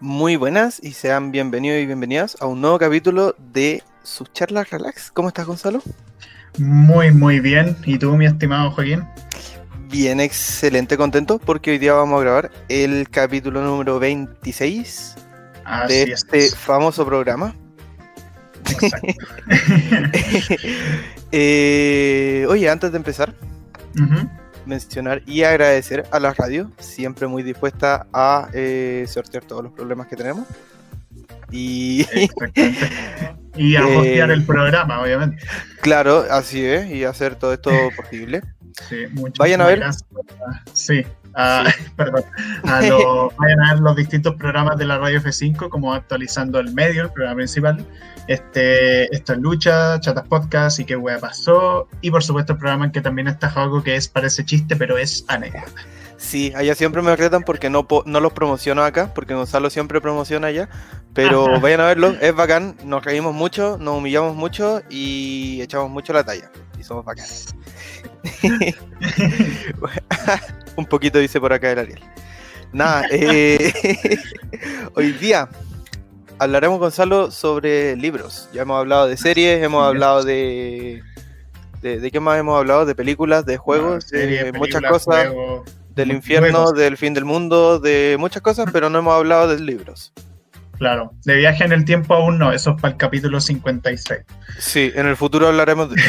Muy buenas y sean bienvenidos y bienvenidas a un nuevo capítulo de sus charlas relax. ¿Cómo estás, Gonzalo? Muy, muy bien. ¿Y tú, mi estimado Joaquín? Bien, excelente, contento porque hoy día vamos a grabar el capítulo número 26 de este famoso programa. eh, oye, antes de empezar, mencionar y agradecer a la radio, siempre muy dispuesta a eh, sortear todos los problemas que tenemos. Y, y a hostear el programa, obviamente. Claro, así es, y hacer todo esto posible. Vayan a ver. Sí, perdón. vayan a ver los distintos programas de la radio F5, como actualizando el medio, el programa principal. Este, esto es Lucha, Chatas Podcast y qué wea pasó. Y por supuesto el programa en que también está algo que es parece chiste, pero es anécdota. Sí, allá siempre me retan porque no, no los promociono acá, porque Gonzalo siempre promociona allá. Pero vayan a verlo, es bacán, nos reímos mucho, nos humillamos mucho y echamos mucho la talla. Y somos bacanes. Un poquito dice por acá el Ariel. Nada, eh, hoy día hablaremos, Gonzalo, sobre libros. Ya hemos hablado de series, hemos hablado de, de. qué más hemos hablado? De películas, de juegos, de muchas cosas. del infierno, del fin del mundo, de muchas cosas, pero no hemos hablado de libros. Claro, de viaje en el tiempo aún no, eso es para el capítulo 56. Sí, en el futuro hablaremos de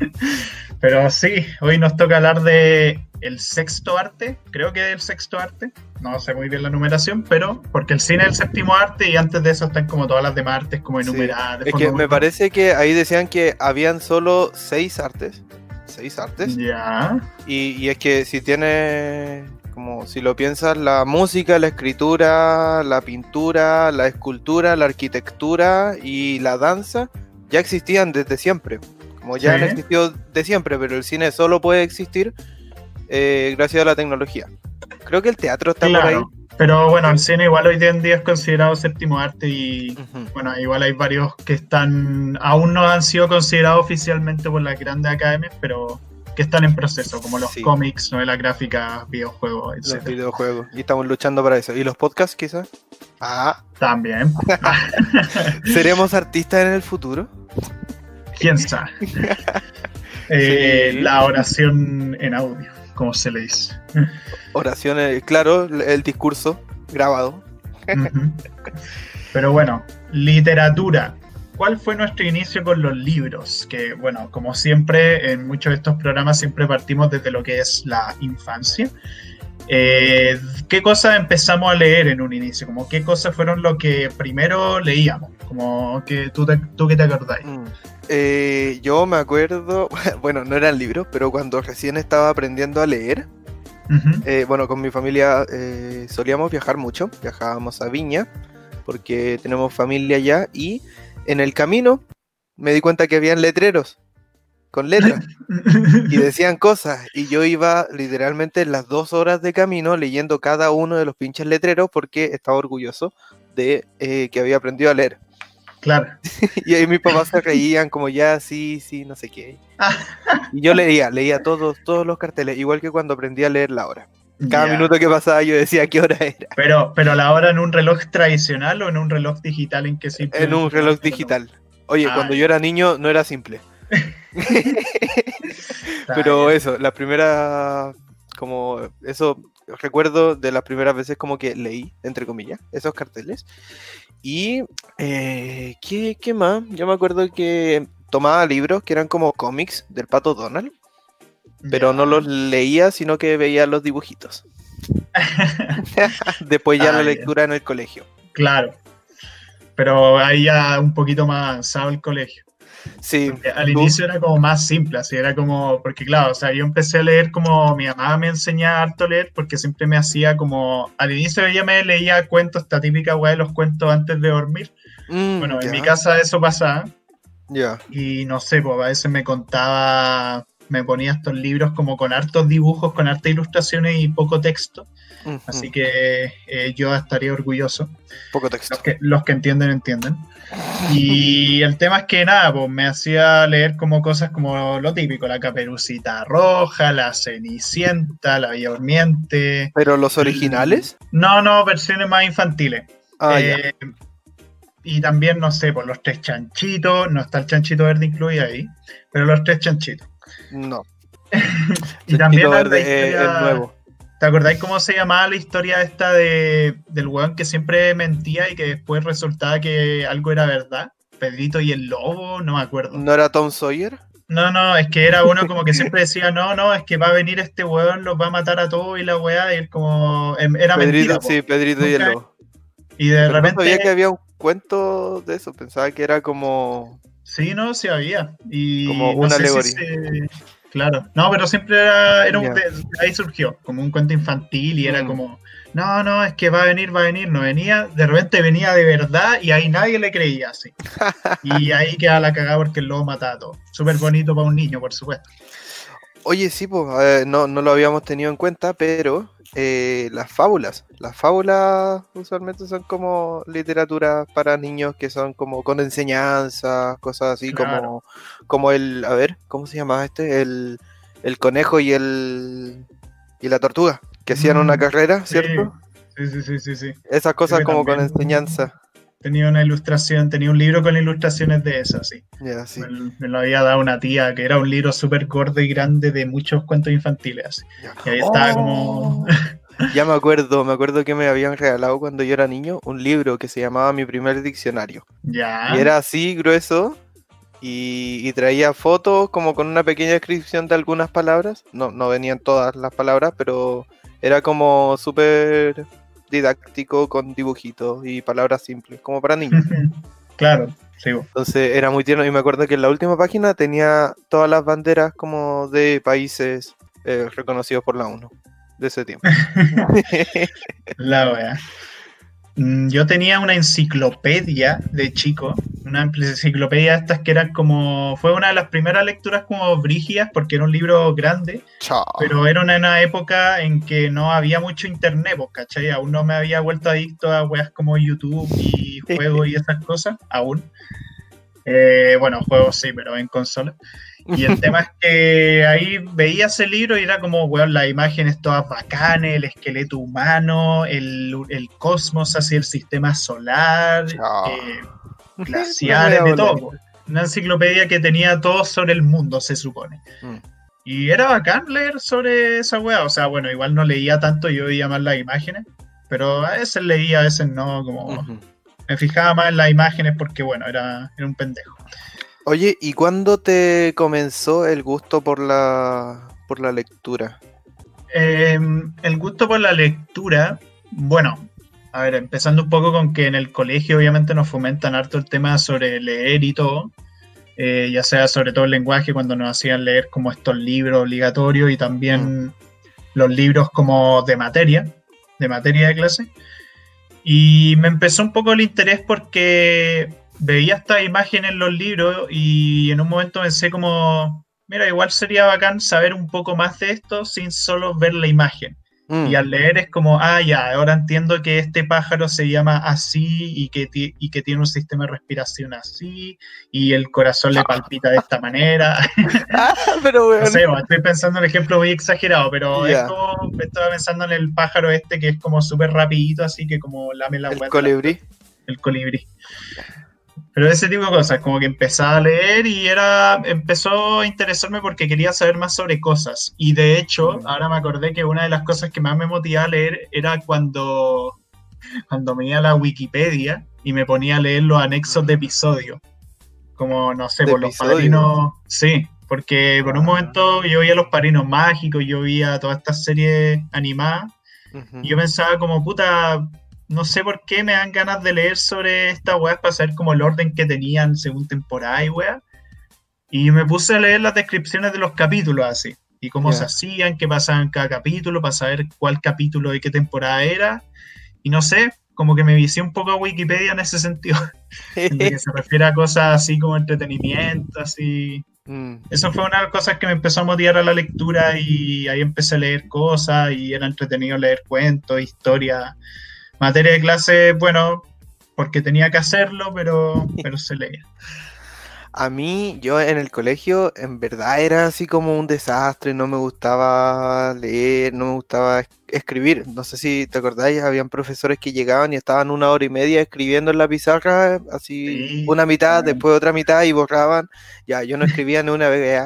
Pero sí, hoy nos toca hablar de el sexto arte, creo que es el sexto arte, no sé muy bien la numeración, pero porque el cine es el séptimo arte y antes de eso están como todas las demás artes como enumeradas. es que me parece que ahí decían que habían solo seis artes, seis artes. Ya. Y, y es que si tiene, como si lo piensas, la música, la escritura, la pintura, la escultura, la arquitectura y la danza ya existían desde siempre como ya han existido de siempre, pero el cine solo puede existir eh, gracias a la tecnología. Creo que el teatro está por ahí. Pero bueno, el cine igual hoy en día es considerado séptimo arte y bueno, igual hay varios que están, aún no han sido considerados oficialmente por las grandes academias, pero que están en proceso, como los cómics, novelas gráficas, videojuegos, etc. Los videojuegos, y estamos luchando para eso. ¿Y los podcasts quizás? Ah, también. ¿Seremos artistas en el futuro? quién sabe. Eh, la oración en audio, como se le dice. Oración, claro, el discurso grabado. Pero bueno, literatura. ¿Cuál fue nuestro inicio con los libros? Que, bueno, como siempre, en muchos de estos programas siempre partimos desde lo que es la infancia. Eh, ¿Qué cosas empezamos a leer en un inicio? Como qué cosas fueron lo que primero leíamos? Como que tú, tú que te acordáis. Mm. Eh, yo me acuerdo, bueno, no eran libros, pero cuando recién estaba aprendiendo a leer, eh, bueno, con mi familia solíamos viajar mucho, viajábamos a Viña, porque tenemos familia allá, y en el camino me di cuenta que habían letreros con letras y decían cosas, y yo iba literalmente las dos horas de camino leyendo cada uno de los pinches letreros porque estaba orgulloso de que había aprendido a leer. Claro. y ahí mis papás se reían como ya, sí, sí, no sé qué. y yo leía, leía todos, todos los carteles, igual que cuando aprendí a leer la hora. Cada minuto que pasaba yo decía qué hora era. Pero, pero la hora en un reloj tradicional o en un reloj digital en que simple. En un reloj digital. Oye, ah, cuando yo era niño no era simple. pero eso, la primera, como eso, recuerdo de las primeras veces como que leí, entre comillas, esos carteles. Y, eh, ¿qué, ¿qué, más? Yo me acuerdo que tomaba libros que eran como cómics del pato Donald, pero no los leía, sino que veía los dibujitos. Después ya la ah, lectura en el colegio. Claro, pero ahí ya un poquito más avanzado el colegio. Sí. al inicio era como más simple, así era como, porque claro, o sea, yo empecé a leer como mi mamá me enseñaba harto a leer porque siempre me hacía como, al inicio ella me leía cuentos, esta típica weá de los cuentos antes de dormir. Mm, bueno, en mi casa eso pasaba. Ya. Y no sé, pues a veces me contaba me ponía estos libros como con hartos dibujos, con hartas ilustraciones y poco texto. Así que eh, yo estaría orgulloso. Poco texto. Los que, los que entienden, entienden. Y el tema es que nada, pues me hacía leer como cosas como lo típico, la caperucita roja, la cenicienta, la durmiente. ¿Pero los originales? No, no, versiones más infantiles. Ah, eh, y también, no sé, por los tres chanchitos, no está el chanchito verde incluido ahí, pero los tres chanchitos. No. y también verde el nuevo. ¿Te acordáis cómo se llamaba la historia esta de, del weón que siempre mentía y que después resultaba que algo era verdad? Pedrito y el lobo, no me acuerdo. ¿No era Tom Sawyer? No, no, es que era uno como que siempre decía, no, no, es que va a venir este weón, los va a matar a todos y la weá, y él como, em, era Pedrito, Sí, Pedrito y el lobo. Y de repente... No sabía que había un cuento de eso, pensaba que era como... Sí, no, sí había. Y como una alegoría. Claro, no, pero siempre era, era un, ahí surgió, como un cuento infantil y era mm. como, no, no, es que va a venir, va a venir, no venía, de repente venía de verdad y ahí nadie le creía así. y ahí queda la cagada porque el lobo mata a todo. Súper bonito para un niño, por supuesto. Oye, sí, pues, no, no, lo habíamos tenido en cuenta, pero eh, las fábulas. Las fábulas usualmente son como literatura para niños que son como con enseñanza, cosas así como, como el, a ver, ¿cómo se llamaba este? El, conejo y el y la tortuga, que hacían una mm, carrera, ¿cierto? Sí, sí, sí, sí, sí. Esas cosas como con enseñanza. Tenía una ilustración, tenía un libro con ilustraciones de esas, sí. Me, lo había dado una tía, que era un libro súper gordo y grande de muchos cuentos infantiles. Y ahí estaba como... Oh. ya me acuerdo, me acuerdo que me habían regalado cuando yo era niño un libro que se llamaba Mi primer diccionario. Ya. Y era así, grueso, y, y, traía fotos como con una pequeña descripción de algunas palabras. No, no venían todas las palabras, pero era como súper didáctico con dibujitos y palabras simples, como para niños. claro, sí. Entonces era muy tierno y me acuerdo que en la última página tenía todas las banderas como de países eh, reconocidos por la ONU de ese tiempo. la wea. Mm, yo tenía una enciclopedia de chico, una enciclopedia de estas que eran como, fue una de las primeras lecturas como brígidas porque era un libro grande, pero era una, época en que no había mucho internet, pues, ¿cachai? Aún no me había vuelto adicto a weas como YouTube y juegos y esas cosas, aún. Eh, bueno, juegos sí, pero en consola. Y el tema es que ahí veía ese libro y era como, weón, las imágenes todas bacanes, el esqueleto humano, el, cosmos, así el sistema solar, eh, glaciares, de todo. Una enciclopedia que tenía todo sobre el mundo, se supone. Mm. Y era bacán leer sobre esa weá. O sea, bueno, igual no leía tanto, yo veía más las imágenes, pero a veces leía, a veces no, como me fijaba más en las imágenes porque, bueno, era, era un pendejo. Oye, ¿y cuándo te comenzó el gusto por la, por la lectura? Em, el gusto por la lectura, bueno, a ver, empezando un poco con que en el colegio obviamente nos fomentan harto el tema sobre leer y todo, eh, ya sea sobre todo el lenguaje cuando nos hacían leer como estos libros obligatorios y también mm. los libros como de materia, de materia de clase. Y me empezó un poco el interés porque veía esta imagen en los libros y en un momento pensé como, mira, igual sería bacán saber un poco más de esto sin solo ver la imagen. Mm. Y al leer es como, ah, ya, ahora entiendo que este pájaro se llama así y que, y que tiene un sistema de respiración así y el corazón le palpita de esta manera. Ah, pero bueno. No sé, estoy pensando en un ejemplo muy exagerado, pero es como, estaba pensando en el pájaro este que es como súper rapidito, así que como lame la El colibrí. El colibrí. Pero ese tipo de cosas, como que empezaba a leer y era, empezó a interesarme porque quería saber más sobre cosas. Y de hecho, mm. ahora me acordé que una de las cosas que más me motivaba a leer era cuando, cuando me iba a la Wikipedia y me ponía a leer los anexos de episodio. Como, no sé, por los padrinos. Sí, porque por un momento yo veía los padrinos mágicos, yo veía todas estas series animadas. Y yo pensaba como, puta, no sé por qué me dan ganas de leer sobre esta weá para saber como el orden que tenían según temporada y weá. Y me puse a leer las descripciones de los capítulos así. Y cómo se hacían, qué pasaba en cada capítulo, para saber cuál capítulo y qué temporada era. Y no sé, como que me vicié un poco a Wikipedia en ese sentido. en que se refiere a cosas así como entretenimiento, así. Mm. Eso fue una de las cosas que me empezó a motivar a la lectura y ahí empecé a leer cosas y era entretenido leer cuentos, historia. Materia de clase, bueno, porque tenía que hacerlo, pero, pero se leía. A mí, yo en el colegio, en verdad era así como un desastre, no me gustaba leer, no me gustaba escribir. No sé si te acordáis, habían profesores que llegaban y estaban una hora y media escribiendo en la pizarra, así una mitad, después otra mitad y borraban. Ya, yo no escribía ni una vez.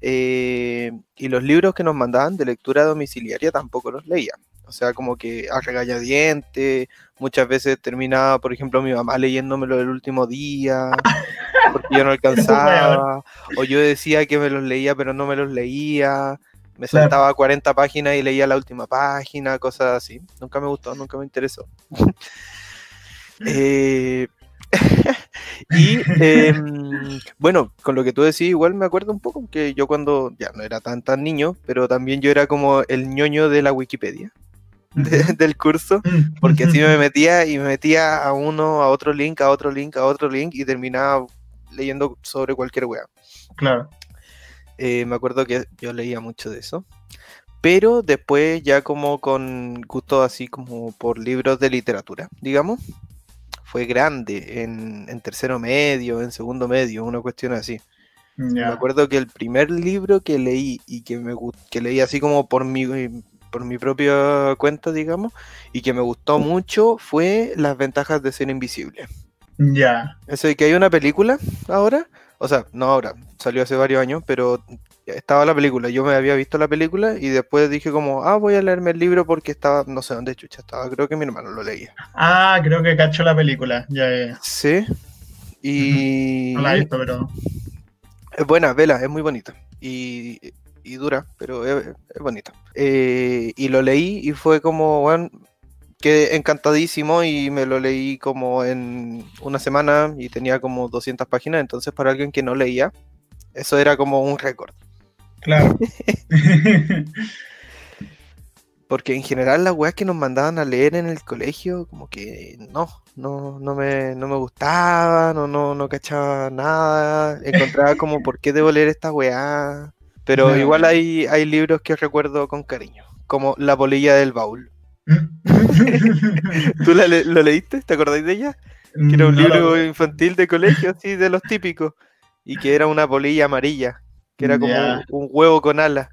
Eh, y los libros que nos mandaban de lectura domiciliaria tampoco los leía. O sea, como que a regañadientes, muchas veces terminaba, por ejemplo, mi mamá leyéndomelo el último día, porque yo no alcanzaba, o yo decía que me los leía, pero no me los leía, me saltaba 40 páginas y leía la última página, cosas así. Nunca me gustó, nunca me interesó. Eh, y em, bueno, con lo que tú decís, igual me acuerdo un poco que yo cuando ya no era tan tan niño, pero también yo era como el ñoño de la Wikipedia. del curso, mm. porque así me metía y me metía a uno, a otro link, a otro link, a otro link y terminaba leyendo sobre cualquier wea. Claro. Eh, me acuerdo que yo leía mucho de eso. Pero después ya como con gusto así como por libros de literatura, digamos. Fue grande en, tercero medio, en segundo medio, una cuestión así. Me acuerdo que el primer libro que leí y que me que leí así como por mi, por mi propia cuenta, digamos, y que me gustó mucho fue Las ventajas de ser invisible. Ya. Eso de que hay una película ahora, o sea, no ahora, salió hace varios años, pero estaba la película, yo me había visto la película y después dije como, ah, voy a leerme el libro porque estaba, no sé dónde chucha estaba, creo que mi hermano lo leía. Ah, creo que cacho la película, ya, ya. Sí. Y... No la he visto, pero... Es buena, vela, es muy bonita. Y y dura, pero es, bonita. Eh, y lo leí y fue como, bueno, quedé encantadísimo y me lo leí como en una semana y tenía como 200 páginas, entonces para alguien que no leía, eso era como un récord. Claro. Porque en general las weas que nos mandaban a leer en el colegio, como que no, no, no me, no me gustaba, no, no, no cachaba nada, encontraba como por qué debo leer esta weá. Pero igual hay, hay libros que recuerdo con cariño, como La polilla del baúl. ¿Tú lo leíste? ¿Te acordáis de ella? Que era un libro infantil de colegio, así, de los típicos. Y que era una polilla amarilla, que era como un, huevo con alas.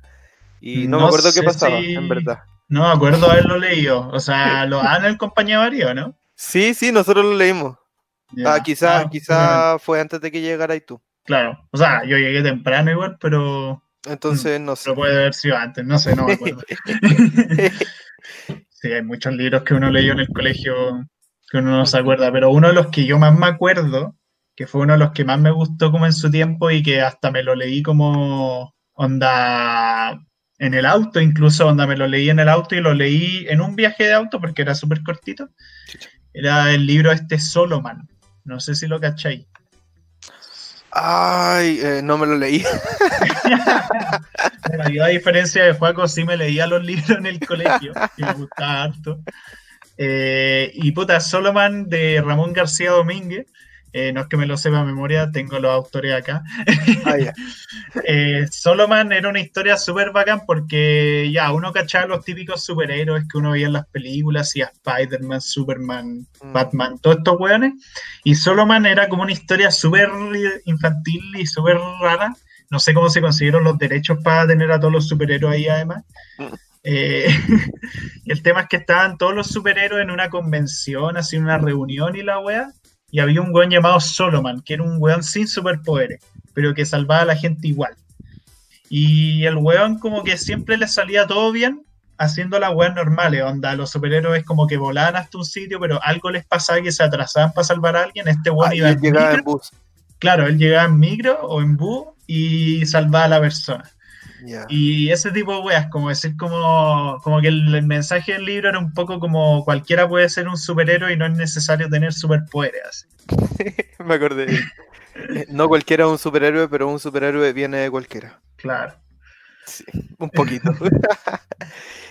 Y no, me acuerdo qué pasaba, en verdad. No me acuerdo haberlo leído. O sea, lo han el compañía Mario, ¿no? Sí, sí, nosotros lo leímos. Ah, quizá, ah, quizá fue antes de que llegaras tú. Claro, o sea, yo llegué temprano igual, pero entonces, no sé. Pero puede haber sido antes, no sé, no me acuerdo. sí, hay muchos libros que uno leyó en el colegio que uno no se acuerda, pero uno de los que yo más me acuerdo, que fue uno de los que más me gustó como en su tiempo y que hasta me lo leí como onda en el auto, incluso onda me lo leí en el auto y lo leí en un viaje de auto porque era súper cortito. Era el libro este Soloman. No sé si lo cacháis. Ay, eh, no me lo leí. yo a diferencia de Juaco sí me leía los libros en el colegio y me gustaba harto. Eh, y puta, Solomon de Ramón García Domínguez eh, no es que me lo sepa a memoria, tengo los autores acá. Ah, eh, Solomon era una historia súper bacán porque ya uno cachaba los típicos superhéroes que uno veía en las películas, y a Spider-Man, Superman, mm. Batman, todos estos weones. Y Solomon era como una historia súper infantil y súper rara. No sé cómo se consiguieron los derechos para tener a todos los superhéroes ahí además. Mm. Eh, el tema es que estaban todos los superhéroes en una convención, así una reunión y la wea y había un weón llamado Solomon, que era un weón sin superpoderes, pero que salvaba a la gente igual. Y el weón como que siempre le salía todo bien haciendo las weas normales, onda, los superhéroes como que volaban hasta un sitio, pero algo les pasaba que se atrasaban para salvar a alguien, este weón ah, iba en, llegaba en bus. Claro, él llegaba en micro o en bus y salvaba a la persona. Y ese tipo de weas, como decir, como, como que el, mensaje del libro era un poco como cualquiera puede ser un superhéroe y no es necesario tener superpoderes. Me acordé. Eh, no cualquiera es un superhéroe, pero un superhéroe viene de cualquiera. Claro. Sí, un poquito.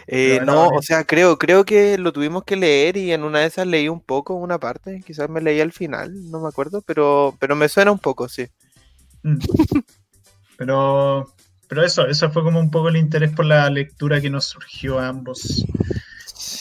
Eh, no, o sea, creo, creo que lo tuvimos que leer y en una de esas leí un poco, una parte, quizás me leí al final, no me acuerdo, pero, pero me suena un poco, sí. Pero, pero eso, eso fue como un poco el interés por la lectura que nos surgió a ambos.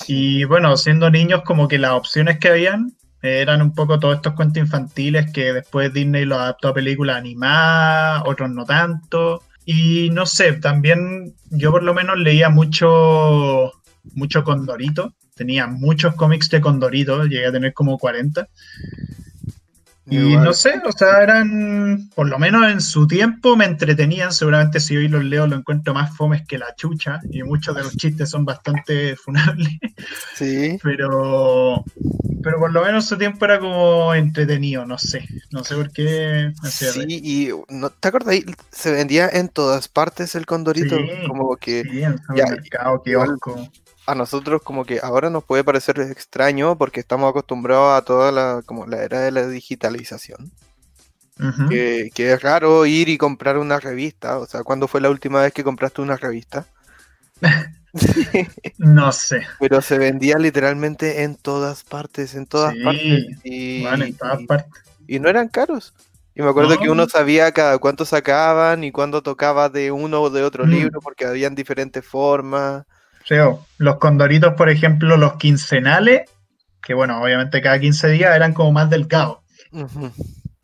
Y bueno, siendo niños, como que las opciones que habían eran un poco todos estos cuentos infantiles que después Disney los adaptó a películas animadas, otros no tanto. Y no sé, también yo por lo menos leía mucho, mucho Condorito. Tenía muchos cómics de Condorito, llegué a tener como 40. Y no sé, o sea, eran, por lo menos en su tiempo me entretenían, seguramente si hoy los leo lo encuentro más fomes que la chucha, y muchos de los chistes son bastante funables. Sí. Pero, pero por lo menos en su tiempo era como entretenido, no sé, no sé por qué. sí, y ¿no, ¿te acuerdas? Se vendía en todas partes el condorito, como que... Sí, en el mercado, kiosco a nosotros como que ahora nos puede parecer extraño porque estamos acostumbrados a toda la, como la era de la digitalización. que, es raro ir y comprar una revista. O sea, ¿cuándo fue la última vez que compraste una revista? no sé. Pero se vendía literalmente en todas partes, en todas partes. Y, en todas partes. Y no eran caros. Y me acuerdo que uno sabía cada cuánto sacaban y cuándo tocaba de uno o de otro mm. libro porque habían diferentes formas los condoritos, por ejemplo, los quincenales, que bueno, obviamente cada 15 días eran como más delgados.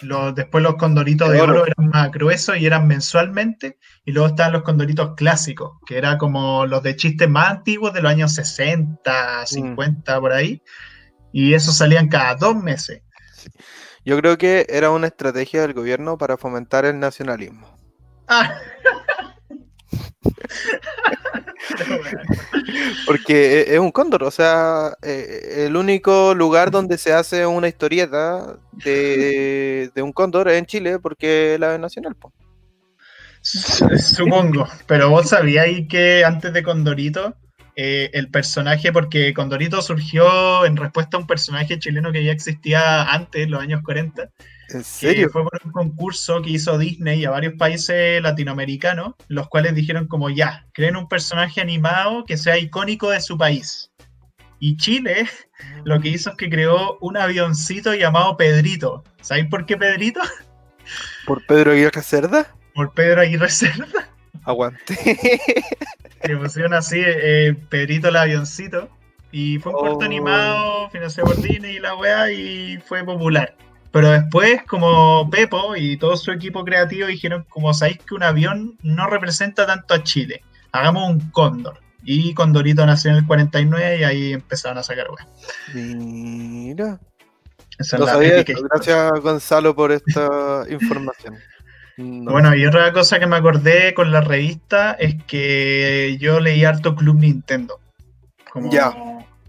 los, después los condoritos de oro. eran más gruesos y eran mensualmente. Y luego estaban los condoritos clásicos, que eran como los de chistes más antiguos de los años 60, 50, mm. por ahí. Y esos salían cada dos meses. Yo creo que era una estrategia del gobierno para fomentar el nacionalismo. Ah. Porque e, es un cóndor, o sea, e, el único lugar donde se hace una historieta de, un cóndor es en Chile, porque es la nacional. Supongo, pero vos sabíais que antes de Condorito, eh, el personaje, porque Condorito surgió en respuesta a un personaje chileno que ya existía antes, en los años 40, ¿En serio? fue por un concurso que hizo Disney a varios países latinoamericanos, los cuales dijeron como ya, creen un personaje animado que sea icónico de su país. Y Chile lo que hizo es que creó un avioncito llamado Pedrito. ¿Sabéis por qué Pedrito? ¿Por Pedro Aguirre Cerda? Por Pedro Aguirre Cerda. Aguante. que pusieron así, eh, Pedrito el avioncito. Y fue un corto oh. animado, financiado por Disney y la weá, y fue popular. Pero después, como Pepo y todo su equipo creativo dijeron, como sabéis que un avión no representa tanto a Chile, hagamos un cóndor. Y Condorito nació en el 49 y ahí empezaron a sacar weá. Mira. Gracias Gonzalo por esta información. Bueno, y otra cosa que me acordé con la revista es que yo leí harto Club Nintendo. Como, ya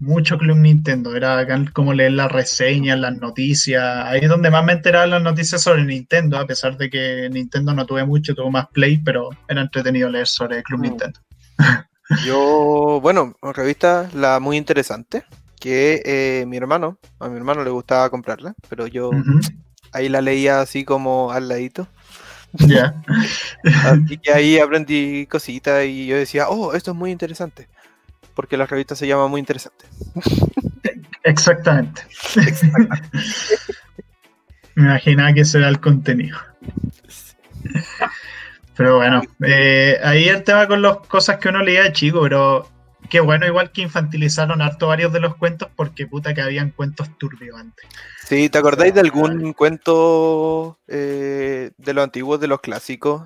mucho Club Nintendo. Era como leer las reseñas, las noticias. Ahí es donde más me enteraba las noticias sobre Nintendo, a pesar de que Nintendo no tuve mucho, tuvo más Play, pero era entretenido leer sobre Club mm. Nintendo. Yo, bueno, revista la muy interesante, que eh, mi hermano, a mi hermano le gustaba comprarla, pero yo ahí la leía así como al ladito. Ya. así que ahí aprendí cositas y yo decía, oh, esto es muy interesante porque la revista se llama muy interesante. Exactamente. Me imaginaba que ese era el contenido. Pero bueno, eh, ahí el tema con las cosas que uno leía de chico, pero qué bueno, igual que infantilizaron harto varios de los cuentos, porque puta que habían cuentos turbios antes. Sí, ¿te acordáis de algún cuento eh, de los antiguos, de los clásicos,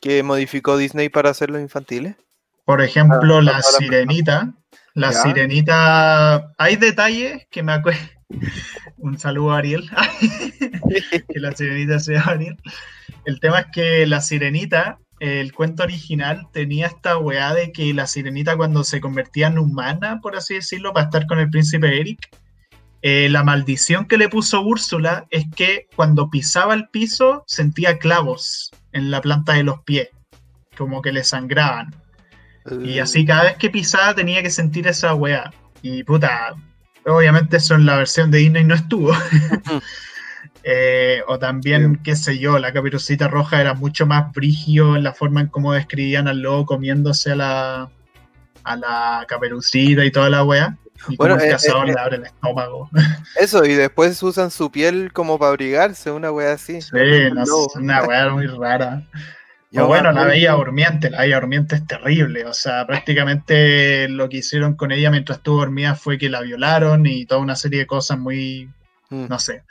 que modificó Disney para hacerlos infantiles? Por ejemplo, ah, la sirenita. La sirenita. Hay detalles que me acuerdo. Un saludo a Ariel. que la sirenita sea Ariel. El tema es que la sirenita, el cuento original, tenía esta weá de que la sirenita, cuando se convertía en humana, por así decirlo, para estar con el príncipe Eric, eh, la maldición que le puso Úrsula es que cuando pisaba el piso sentía clavos en la planta de los pies, como que le sangraban. Y así cada vez que pisaba tenía que sentir esa weá. Y puta, obviamente eso en la versión de Disney no estuvo. Eh, o también, qué sé yo, la caperucita roja era mucho más brigio en la forma en cómo describían al lobo comiéndose a la, a la caperucita y toda la weá. Y bueno, el eh, cazador eh, le abre el estómago. Eso, y después usan su piel como para abrigarse, una weá así. Sí, una weá muy rara. O bueno, la Bella Durmiente, la Bella Durmiente es terrible, o sea, prácticamente lo que hicieron con ella mientras estuvo dormida fue que la violaron y toda una serie de cosas muy, mm. no sé.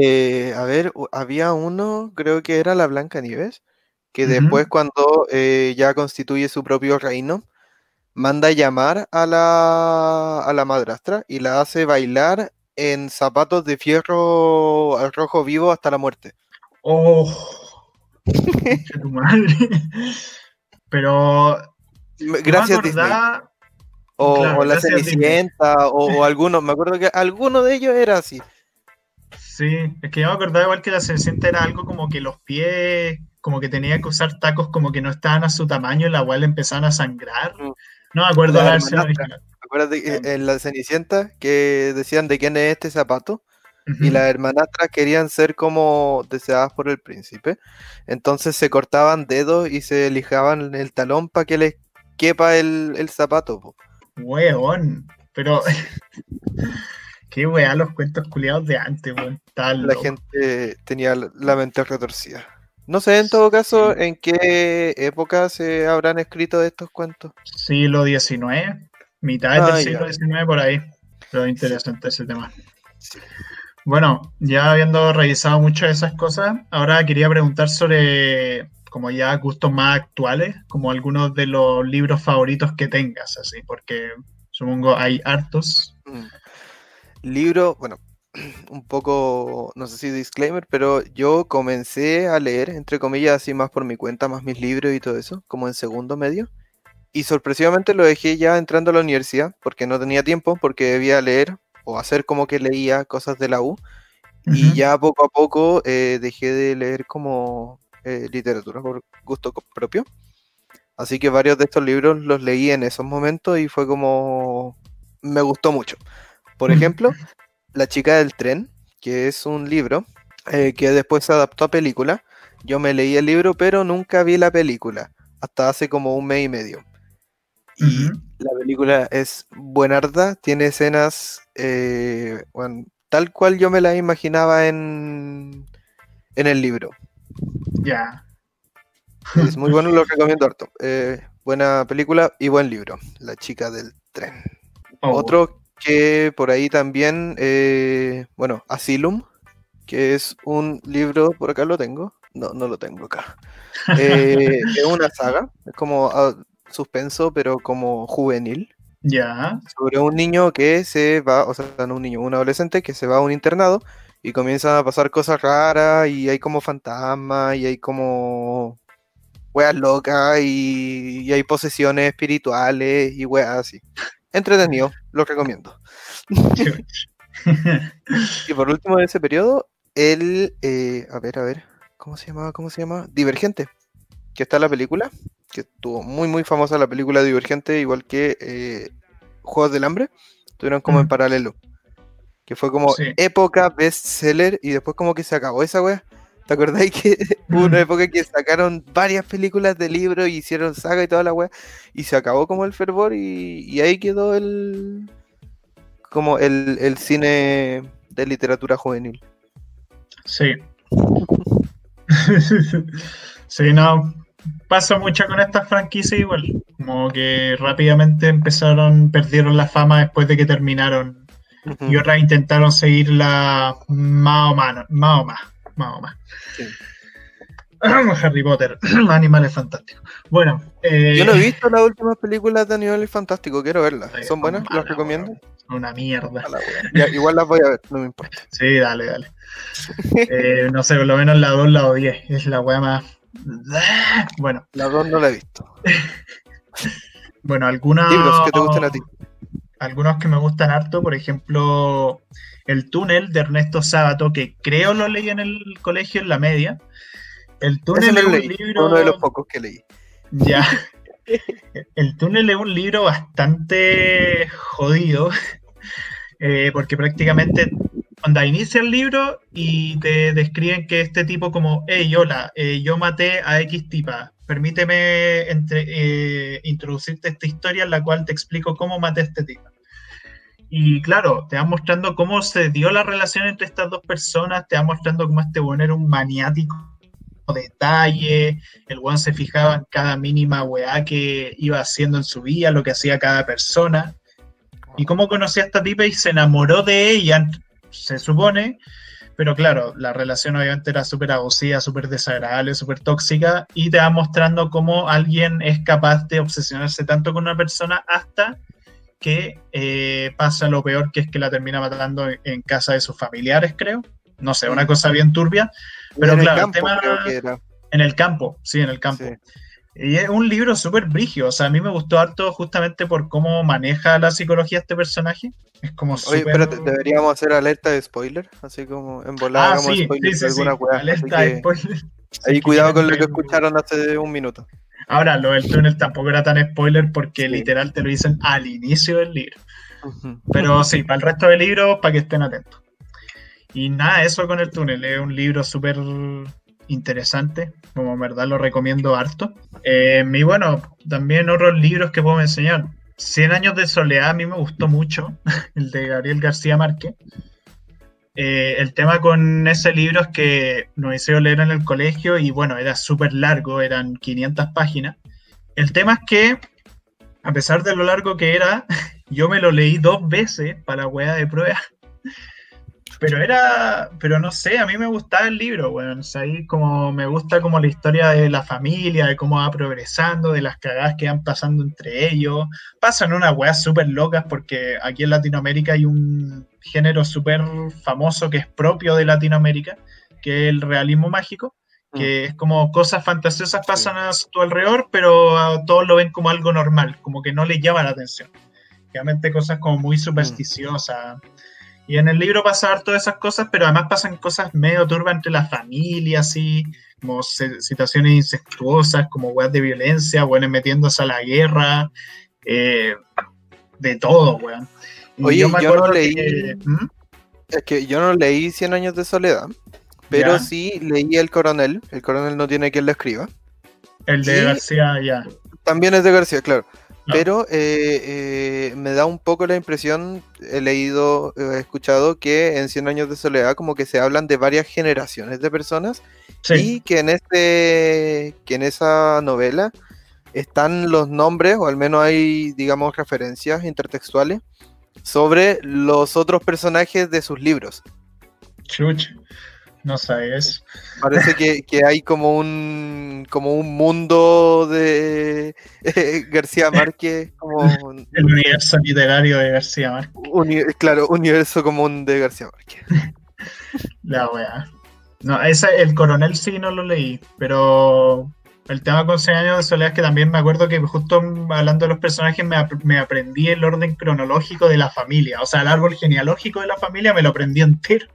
Eh, a ver, había uno, creo que era la Blanca Nieves, que después cuando eh, ya constituye su propio reino, manda llamar a la, a la madrastra y la hace bailar en zapatos de fierro al rojo vivo hasta la muerte. Oh, tu madre. Pero. Gracias, Disney. O, la Cenicienta, o, algunos. Me acuerdo que alguno de ellos era así. Sí, es que yo me acordaba igual que la Cenicienta era algo como que los pies, como que tenía que usar tacos como que no estaban a su tamaño y la cual empezaban a sangrar. No me acuerdo la, la ¿Acuerdas en la Cenicienta que decían de quién es este zapato? Y las hermanastras querían ser como deseadas por el príncipe. Entonces se cortaban dedos y se lijaban el talón para que les quepa el, zapato. Weón, pero qué weá los cuentos culiados de antes, weón. la gente tenía la mente retorcida. No sé en todo caso en qué época se habrán escrito estos cuentos. Siglo XIX, mitad del ah, siglo XIX por ahí. Pero interesante ese tema. Bueno, ya habiendo revisado muchas de esas cosas, ahora quería preguntar sobre como ya gustos más actuales, como algunos de los libros favoritos que tengas, así, porque supongo hay hartos. Mm. Libro, bueno, un poco, no sé si disclaimer, pero yo comencé a leer, entre comillas, así más por mi cuenta, más mis libros y todo eso, como en segundo medio. Y sorpresivamente lo dejé ya entrando a la universidad, porque no tenía tiempo, porque debía leer o hacer como que leía cosas de la U. Y ya poco a poco eh, dejé de leer como eh, literatura por gusto propio. Así que varios de estos libros los leí en esos momentos y fue como... me gustó mucho. Por ejemplo, la chica del tren, que es un libro eh, que después se adaptó a película. Yo me leí el libro, pero nunca vi la película, hasta hace como un mes y medio. Y la película es buenarda, tiene escenas eh, tal cual yo me la imaginaba en, en el libro. Ya. Es muy bueno, lo recomiendo harto. Eh, buena película y buen libro, La chica del tren. Oh. Otro que por ahí también, eh, bueno, Asylum, que es un libro, por acá lo tengo, no, no lo tengo acá. Eh, es una saga, es como ah, suspenso, pero como juvenil. Ya. Sobre un niño que se va, o sea, no un niño, un adolescente que se va a un internado y comienzan a pasar cosas raras y hay como fantasmas y hay como weas locas y, y hay posesiones espirituales y weas así entretenido, lo recomiendo. y por último, de ese periodo, el, eh, a ver, a ver, ¿cómo se llamaba? ¿Cómo se llama? Divergente, que está en la película, que estuvo muy, muy famosa la película Divergente, igual que eh, Juegos del Hambre, estuvieron como en paralelo, que fue como época bestseller y después como que se acabó esa wea. ¿Te acordáis que hubo una época que sacaron varias películas de libros y hicieron saga y toda la weá? Y se acabó como el fervor y, ahí quedó el. como el, cine de literatura juvenil. Sí. sí, no. Pasa mucho con estas franquicias igual. Como que rápidamente empezaron, perdieron la fama después de que terminaron. Y otras intentaron seguirla más o menos, más o más más o más. Harry Potter, Animales Fantásticos. Bueno, eh, yo no he visto las últimas películas de Animales Fantásticos, quiero verlas. ¿Son buenas? ¿Las recomiendo? Una mierda. igual las voy a ver, no me importa. Sí, dale, dale. Eh, no sé, por lo menos la 2 la odié. Es la wea más. Bueno. La 2 no la he visto. bueno, algunas. Libros que te gusten a ti. Algunos que me gustan harto, por ejemplo, el túnel de Ernesto Sábato, que creo lo leí en el colegio en la media. El túnel es un libro. Uno de los pocos que leí. Ya. el túnel es un libro bastante jodido. Eh, porque prácticamente cuando inicia el libro y te describen que este tipo como, hey, hola, eh, yo maté a X tipa, permíteme eh, introducirte esta historia en la cual te explico cómo maté a este tipo. Y claro, te va mostrando cómo se dio la relación entre estas dos personas, te va mostrando cómo este bueno era un maniático detalle, el one se fijaba en cada mínima weá que iba haciendo en su vida, lo que hacía cada persona. Y cómo conocía a esta tipa y se enamoró de ella, se supone, pero claro, la relación obviamente era súper abusiva, súper desagradable, súper tóxica, y te va mostrando cómo alguien es capaz de obsesionarse tanto con una persona hasta que eh, pasa lo peor, que es que la termina matando en, casa de sus familiares, creo. No sé, una cosa bien turbia. Pero claro, el, tema... En el campo, sí, en el campo. Y es un libro súper brigio, o sea, a mí me gustó harto justamente por cómo maneja la psicología este personaje. Es como Oye, pero deberíamos hacer alerta de spoiler, así como en volada ah, sí, spoiler sí, sí, alguna Alerta de spoiler. Ahí cuidado con lo que escucharon hace un minuto. Ahora, lo del túnel tampoco era tan spoiler porque literal te lo dicen al inicio del libro. Pero sí, para el resto del libro, para que estén atentos. Y nada, eso con el túnel, es un libro súper interesante, como en verdad lo recomiendo harto. Eh, y bueno, también otros libros que puedo enseñar. Cien años de soledad a mí me gustó mucho, el de Gabriel García Márquez. Eh, el tema con ese libro es que nos hicieron leer en el colegio y bueno, era súper largo, eran 500 páginas. El tema es que, a pesar de lo largo que era, yo me lo leí dos veces para hueá de prueba pero era, pero no sé, a mí me gustaba el libro, bueno, o ahí como me gusta como la historia de la familia, de cómo va progresando, de las cagadas que van pasando entre ellos. Pasan unas weas súper locas porque aquí en Latinoamérica hay un género súper famoso que es propio de Latinoamérica, que es el realismo mágico, que mm. es como cosas fantasiosas pasan a tu alrededor, pero todos lo ven como algo normal, como que no les llama la atención. Obviamente cosas como muy mm. Y en el libro pasa todas esas cosas, pero además pasan cosas medio turbas entre la familia, así, como situaciones incestuosas, como weas de violencia, weones metiéndose a la guerra, eh, de todo, weón. Oye, yo, no leí. ¿Mm? Es que yo no leí Cien años de soledad, pero sí leí El Coronel. El Coronel no tiene quien lo escriba. El de García, ya. También es de García, claro. Pero eh, eh, me da un poco la impresión, he leído, he escuchado que en 100 años de soledad como que se hablan de varias generaciones de personas y que en, este, que en esa novela están los nombres, o al menos hay, digamos, referencias intertextuales sobre los otros personajes de sus libros. Chuch. No sabes. Parece que, hay como un como un mundo de García Márquez, como el universo literario de García Márquez. claro, universo común de García Márquez. La wea. No, ese, el coronel sí no lo leí, pero el tema con 100 años de soledad es que también me acuerdo que justo hablando de los personajes me, me, aprendí el orden cronológico de la familia, o sea, el árbol genealógico de la familia me lo aprendí entero.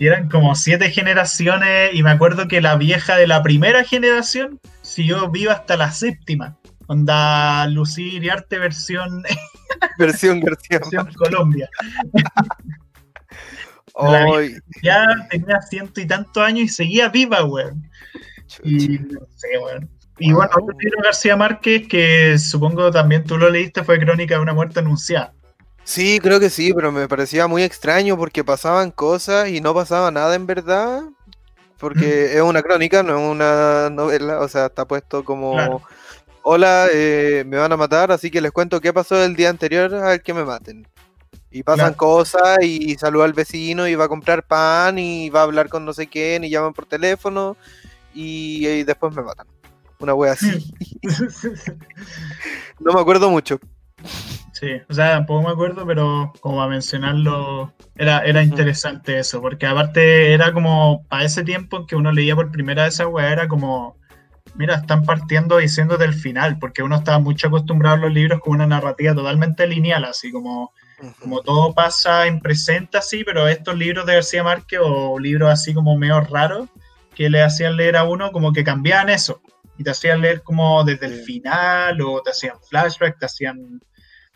Y eran como siete generaciones y me acuerdo que la vieja de la primera generación siguió viva hasta la séptima. Onda Lucir y Arte versión... Versión García. versión Colombia. ya tenía ciento y tantos años y seguía viva, weón. Y no sé, weón. Y bueno, otro libro García Márquez, que supongo también tú lo leíste, fue Crónica de una muerte anunciada. Sí, creo que sí, pero me parecía muy extraño porque pasaban cosas y no pasaba nada en verdad. Porque mm. es una crónica, no es una novela, o sea, está puesto como, hola, eh, me van a matar, así que les cuento qué pasó el día anterior al que me maten. Y pasan cosas y, saluda al vecino y va a comprar pan y va a hablar con no sé quién y llaman por teléfono y, y después me matan. Una wea así. no me acuerdo mucho. Sí, o sea, tampoco me acuerdo, pero como a mencionarlo, era, era interesante eso, porque aparte era como, para ese tiempo en que uno leía por primera vez esa weá, era como, mira, están partiendo diciendo del final, porque uno estaba mucho acostumbrado a los libros con una narrativa totalmente lineal, así como, como todo pasa en presente, así, pero estos libros de García Márquez o libros así como medio raros, que le hacían leer a uno, como que cambiaban eso, y te hacían leer como desde el final, o te hacían flashback, te hacían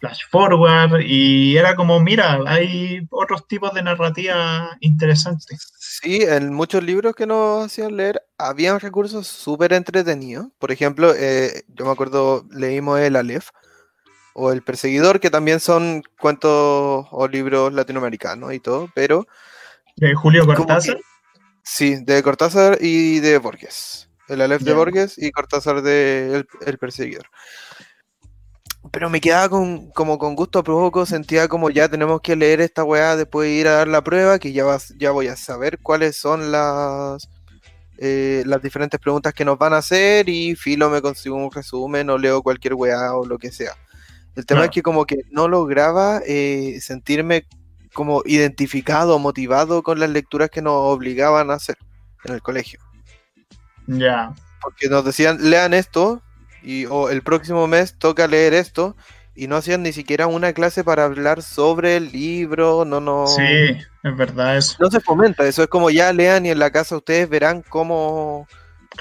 flash forward y era como, mira, hay otros tipos de narrativa interesantes. Sí, en muchos libros que nos hacían leer había recursos súper entretenidos. Por ejemplo, eh, yo me acuerdo, leímos el Aleph o El Perseguidor, que también son cuentos o libros latinoamericanos y todo, pero... ¿De Julio Cortázar? Sí, de Cortázar y de Borges. El Aleph de Borges y Cortázar de el, Perseguidor. Pero me quedaba con, como con gusto a poco, sentía como ya tenemos que leer esta weá después de ir a dar la prueba, que ya, vas, ya voy a saber cuáles son las, eh, las diferentes preguntas que nos van a hacer y filo me consigo un resumen o leo cualquier weá o lo que sea. El tema es que como que no lograba eh, sentirme como identificado, motivado con las lecturas que nos obligaban a hacer en el colegio. Ya. Porque nos decían, lean esto, y o el próximo mes toca leer esto, y no hacían ni siquiera una clase para hablar sobre el libro, no, no. Sí, es verdad eso. No se fomenta, eso es como ya lean y en la casa ustedes verán cómo,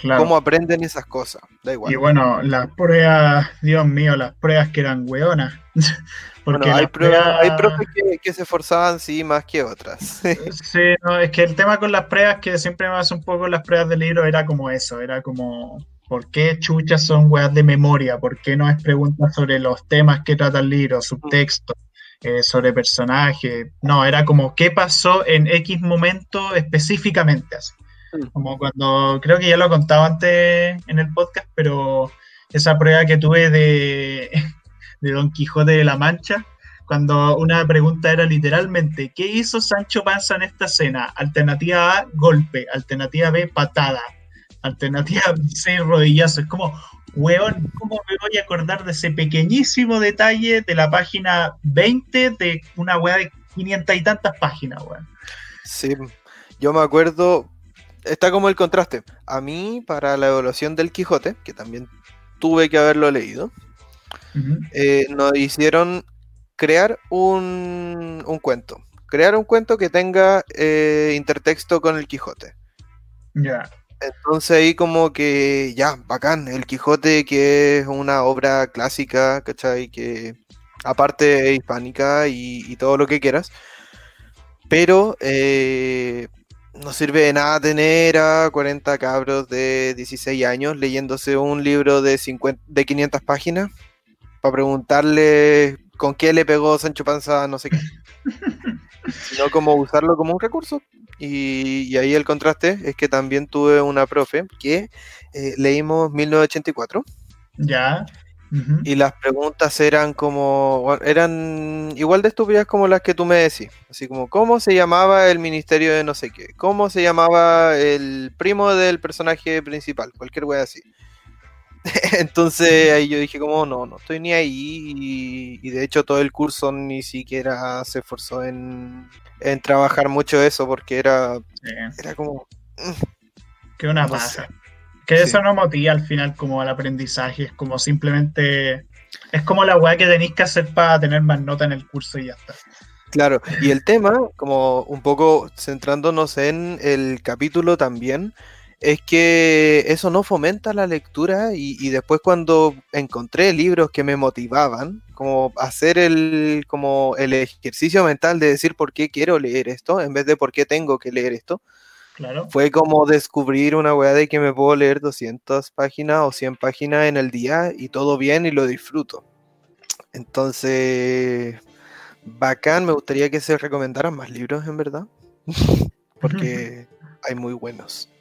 cómo aprenden esas cosas. Da igual. Y bueno, las pruebas, Dios mío, las pruebas que eran weonas. Porque hay, pruebas, hay profes que, se esforzaban, sí, más que otras. sí, no, es que el tema con las pruebas, que siempre me hace un poco las pruebas del libro, era como eso, era como, ¿por qué chuchas son weas de memoria? ¿Por qué no es preguntas sobre los temas que trata el libro, subtexto, eh, sobre personajes? No, era como, ¿qué pasó en X momento específicamente? Así. Mm. Como cuando, creo que ya lo contaba antes en el podcast, pero esa prueba que tuve de de Don Quijote de la Mancha, cuando una pregunta era literalmente, ¿qué hizo Sancho Panza en esta escena? Alternativa A, golpe. Alternativa B, patada. Alternativa C, rodillazo. Es como, weón, ¿cómo me voy a acordar de ese pequeñísimo detalle de la página 20 de una weá de 500 y tantas páginas, weón? Sí, yo me acuerdo, está como el contraste. A mí, para la evaluación del Quijote, que también tuve que haberlo leído, eh, nos hicieron crear un, cuento. Crear un cuento que tenga eh, intertexto con el Quijote. Ya. Entonces ahí como que ya, bacán, el Quijote que es una obra clásica, ¿cachai? Que aparte es hispánica y, todo lo que quieras. Pero eh, no sirve de nada tener a 40 cabros de 16 años leyéndose un libro de, 50, de 500 páginas para preguntarle con qué le pegó Sancho Panza no sé qué. sino como usarlo como un recurso. Y, ahí el contraste es que también tuve una profe que eh, leímos 1984. Ya. Y las preguntas eran como, eran igual de estúpidas como las que tú me decís. Así como, ¿cómo se llamaba el ministerio de no sé qué? ¿Cómo se llamaba el primo del personaje principal? Cualquier wea así. Entonces ahí yo dije como no, no estoy ni ahí y, de hecho todo el curso ni siquiera se esforzó en, trabajar mucho eso porque era, era como... Mm, que una pasa. Que eso no motiva al final como al aprendizaje, es como simplemente... Es como la weá que tenéis que hacer para tener más nota en el curso y ya está. Claro, y el tema, como un poco centrándonos en el capítulo también, es que eso no fomenta la lectura y, después cuando encontré libros que me motivaban, como hacer el, como el ejercicio mental de decir por qué quiero leer esto en vez de por qué tengo que leer esto, claro. fue como descubrir una weá de que me puedo leer 200 páginas o 100 páginas en el día y todo bien y lo disfruto. Entonces, bacán, me gustaría que se recomendaran más libros en verdad, porque hay muy buenos.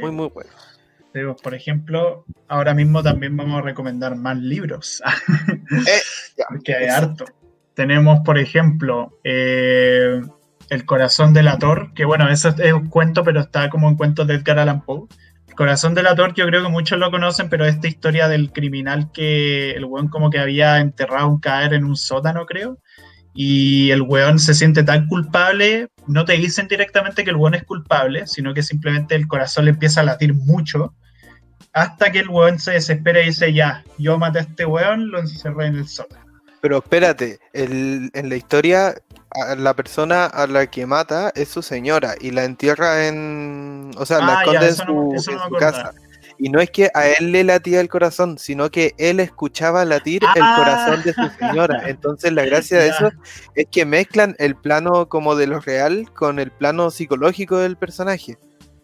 Muy, muy bueno. por ejemplo, ahora mismo también vamos a recomendar más libros. eh, porque hay harto. Tenemos, por ejemplo, eh, El corazón del ator, que bueno, eso es un cuento, pero está como un cuento de Edgar Allan Poe. El corazón del ator, yo creo que muchos lo conocen, pero esta historia del criminal que el buen como que había enterrado un caer en un sótano, creo y el weón se siente tan culpable, no te dicen directamente que el weón es culpable, sino que simplemente el corazón le empieza a latir mucho, hasta que el weón se desespera y dice, ya, yo maté a este weón, lo encerré en el sótano. Pero espérate, en la historia, la persona a la que mata es su señora y la entierra en... O sea, la ah, esconde en su, casa. Y no es que a él le latía el corazón, sino que él escuchaba latir el ah. corazón de su señora. Entonces la gracia de eso es que mezclan el plano como de lo real con el plano psicológico del personaje.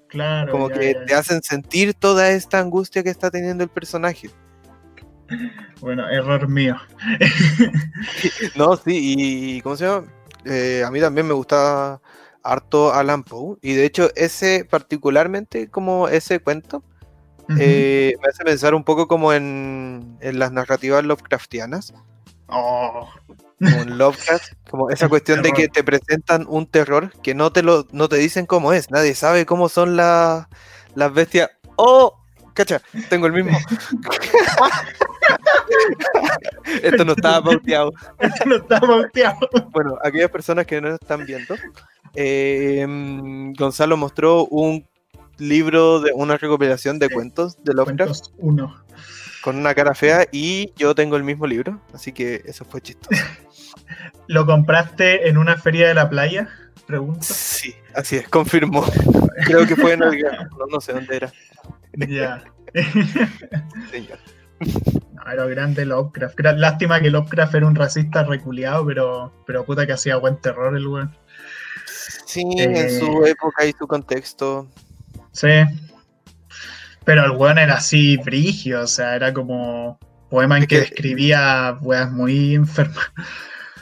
Claro. Como que te hacen sentir toda esta angustia que está teniendo el personaje. Bueno, error mío. no, sí, y ¿cómo se llama? Eh, a mí también me gustaba harto Alan Poe. Y de hecho, ese particularmente, como ese cuento, eh, me hace pensar un poco como en, las narrativas Lovecraftianas. Oh. Como en Lovecraft, como esa cuestión de que te presentan un terror que no te lo no te dicen cómo es, nadie sabe cómo son las bestias. ¡Oh! Cacha, tengo el mismo. Esto no estaba pauteado. Esto no estaba pauteado. Bueno, aquellas personas que no están viendo, eh, Gonzalo mostró un libro de una recopilación de cuentos de Lovecraft. uno. Con una cara fea y yo tengo el mismo libro, así que eso fue chistoso. ¿Lo compraste en una feria de la playa? Pregunto. Sí, así es, confirmó. Creo que fue en el no, no sé dónde era. Ya. No, era grande Lovecraft. Lástima que Lovecraft era un racista reculeado, pero, pero puta que hacía buen terror el weón. Sí, en su eh, época y su contexto. Sí. Pero el weón era así brigio, o sea, era como poema en que, describía weas muy enfermas.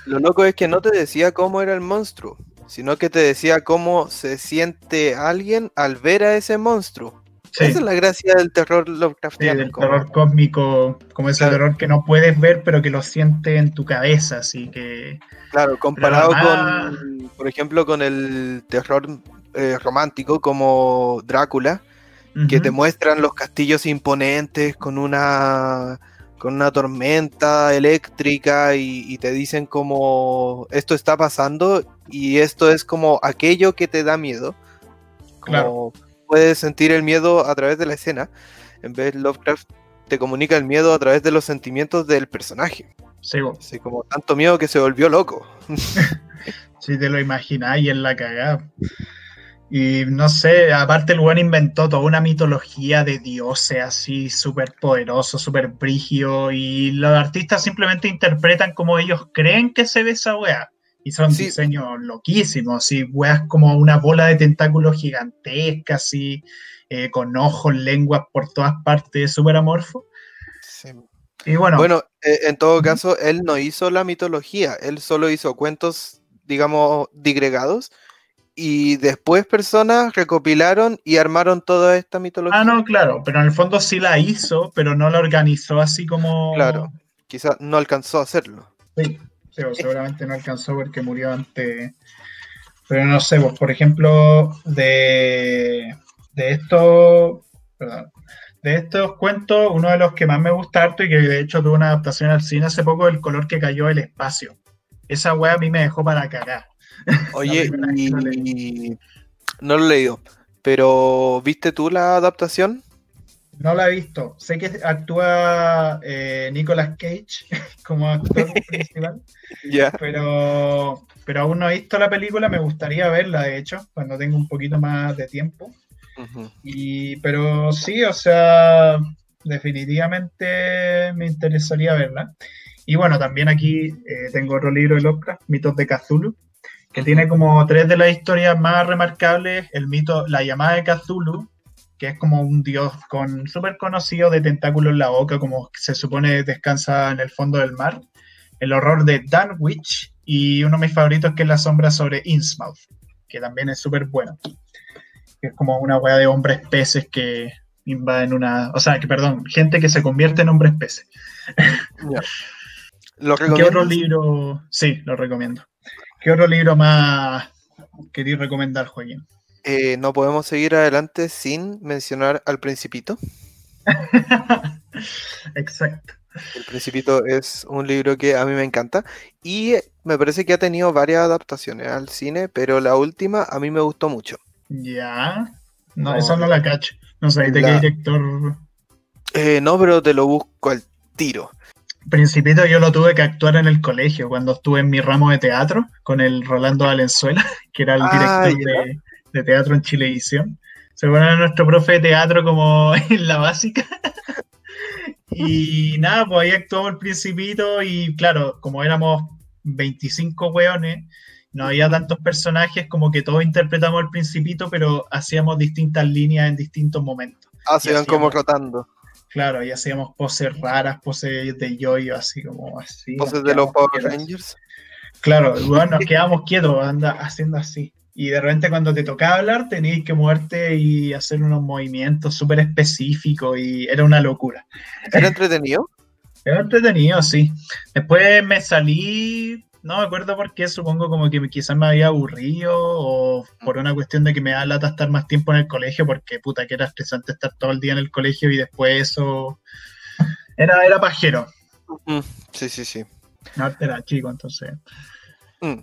Lo loco es que no te decía cómo era el monstruo, sino que te decía cómo se siente alguien al ver a ese monstruo. Esa es la gracia del terror Lovecraftiano. Sí, terror cósmico, como ese terror que no puedes ver, pero que lo siente en tu cabeza, así que... Claro, comparado con, por ejemplo, con el terror eh, romántico como Drácula, que te muestran los castillos imponentes con una con una tormenta eléctrica y, te dicen como esto está pasando y esto es como aquello que te da miedo. claro puedes sentir el miedo a través de la escena. En vez Lovecraft te comunica el miedo a través de los sentimientos del personaje. Sí, Así como tanto miedo que se volvió loco. si te lo imagináis en la cagada. Y no sé, aparte el buen inventó toda una mitología de dioses así súper poderoso, súper brigio, y los artistas simplemente interpretan como ellos creen que se ve esa wea. Y son diseños loquísimos, y weas como una bola de tentáculos gigantescas, así, eh, con ojos, lenguas por todas partes, súper amorfo. Y bueno, bueno eh, en todo caso, él no hizo la mitología, él solo hizo cuentos, digamos, digregados, y después personas recopilaron y armaron toda esta mitología. Ah, no, claro, pero en el fondo sí la hizo, pero no la organizó así como... Claro, quizás no alcanzó a hacerlo. Sí seguramente no alcanzó porque murió antes. Pero no sé, pues, por ejemplo, de, de estos, de estos cuentos, uno de los que más me gusta harto y que de hecho tuvo una adaptación al cine hace poco, El color que cayó el espacio. Esa wea a mí me dejó para cagar. Oye, y... no lo he leído, pero ¿viste tú la adaptación? No la he visto. Sé que actúa eh, Nicolas Cage como actor principal. Ya. Pero, pero aún no he visto la película. Me gustaría verla, de hecho, cuando tenga un poquito más de tiempo. y, pero sí, o sea, definitivamente me interesaría verla. Y bueno, también aquí eh, tengo otro libro de Lovecraft, Mitos de Cthulhu, que tiene como tres de las historias más remarcables. El mito, la llamada de Cthulhu, que es como un dios con súper conocido de tentáculos en la boca, como se supone descansa en el fondo del mar. El horror de Danwich y uno de mis favoritos que es La sombra sobre Innsmouth, que también es súper bueno. Que es como una wea de hombres peces que invaden una... O sea, que perdón, gente que se convierte en hombres peces. ¿Lo ¿Qué otro libro? Sí, lo recomiendo. ¿Qué otro libro más queréis recomendar, Joaquín? Eh, no podemos seguir adelante sin mencionar al Principito. Exacto. El Principito es un libro que a mí me encanta y me parece que ha tenido varias adaptaciones al cine, pero la última a mí me gustó mucho. Ya. No, esa no la cacho. No sé de qué director. Eh, no, pero te lo busco al tiro. Principito yo lo tuve que actuar en el colegio cuando estuve en mi ramo de teatro con el Rolando Valenzuela, que era el ah, director de, de teatro en Chilevisión. Se a nuestro profe de teatro como en la básica. y nada, pues ahí actuamos el principito y claro, como éramos 25 weones, no había tantos personajes como que todos interpretamos el principito, pero hacíamos distintas líneas en distintos momentos. Ah, se iban como rotando. Claro, y hacíamos poses raras, poses de yoyo, así como así. Poses de los Power Rangers. Claro, bueno, nos quedamos quietos, anda haciendo así Y de repente cuando te tocaba hablar tenías que moverte y hacer unos movimientos súper específicos y era una locura. ¿Era entretenido? Era entretenido, sí. Después me salí, no me acuerdo por qué, supongo como que quizás me había aburrido o por una cuestión de que me da lata estar más tiempo en el colegio porque puta que era estresante estar todo el día en el colegio y después eso era, era pajero. Sí, sí, sí. No, era chico, entonces. Mm.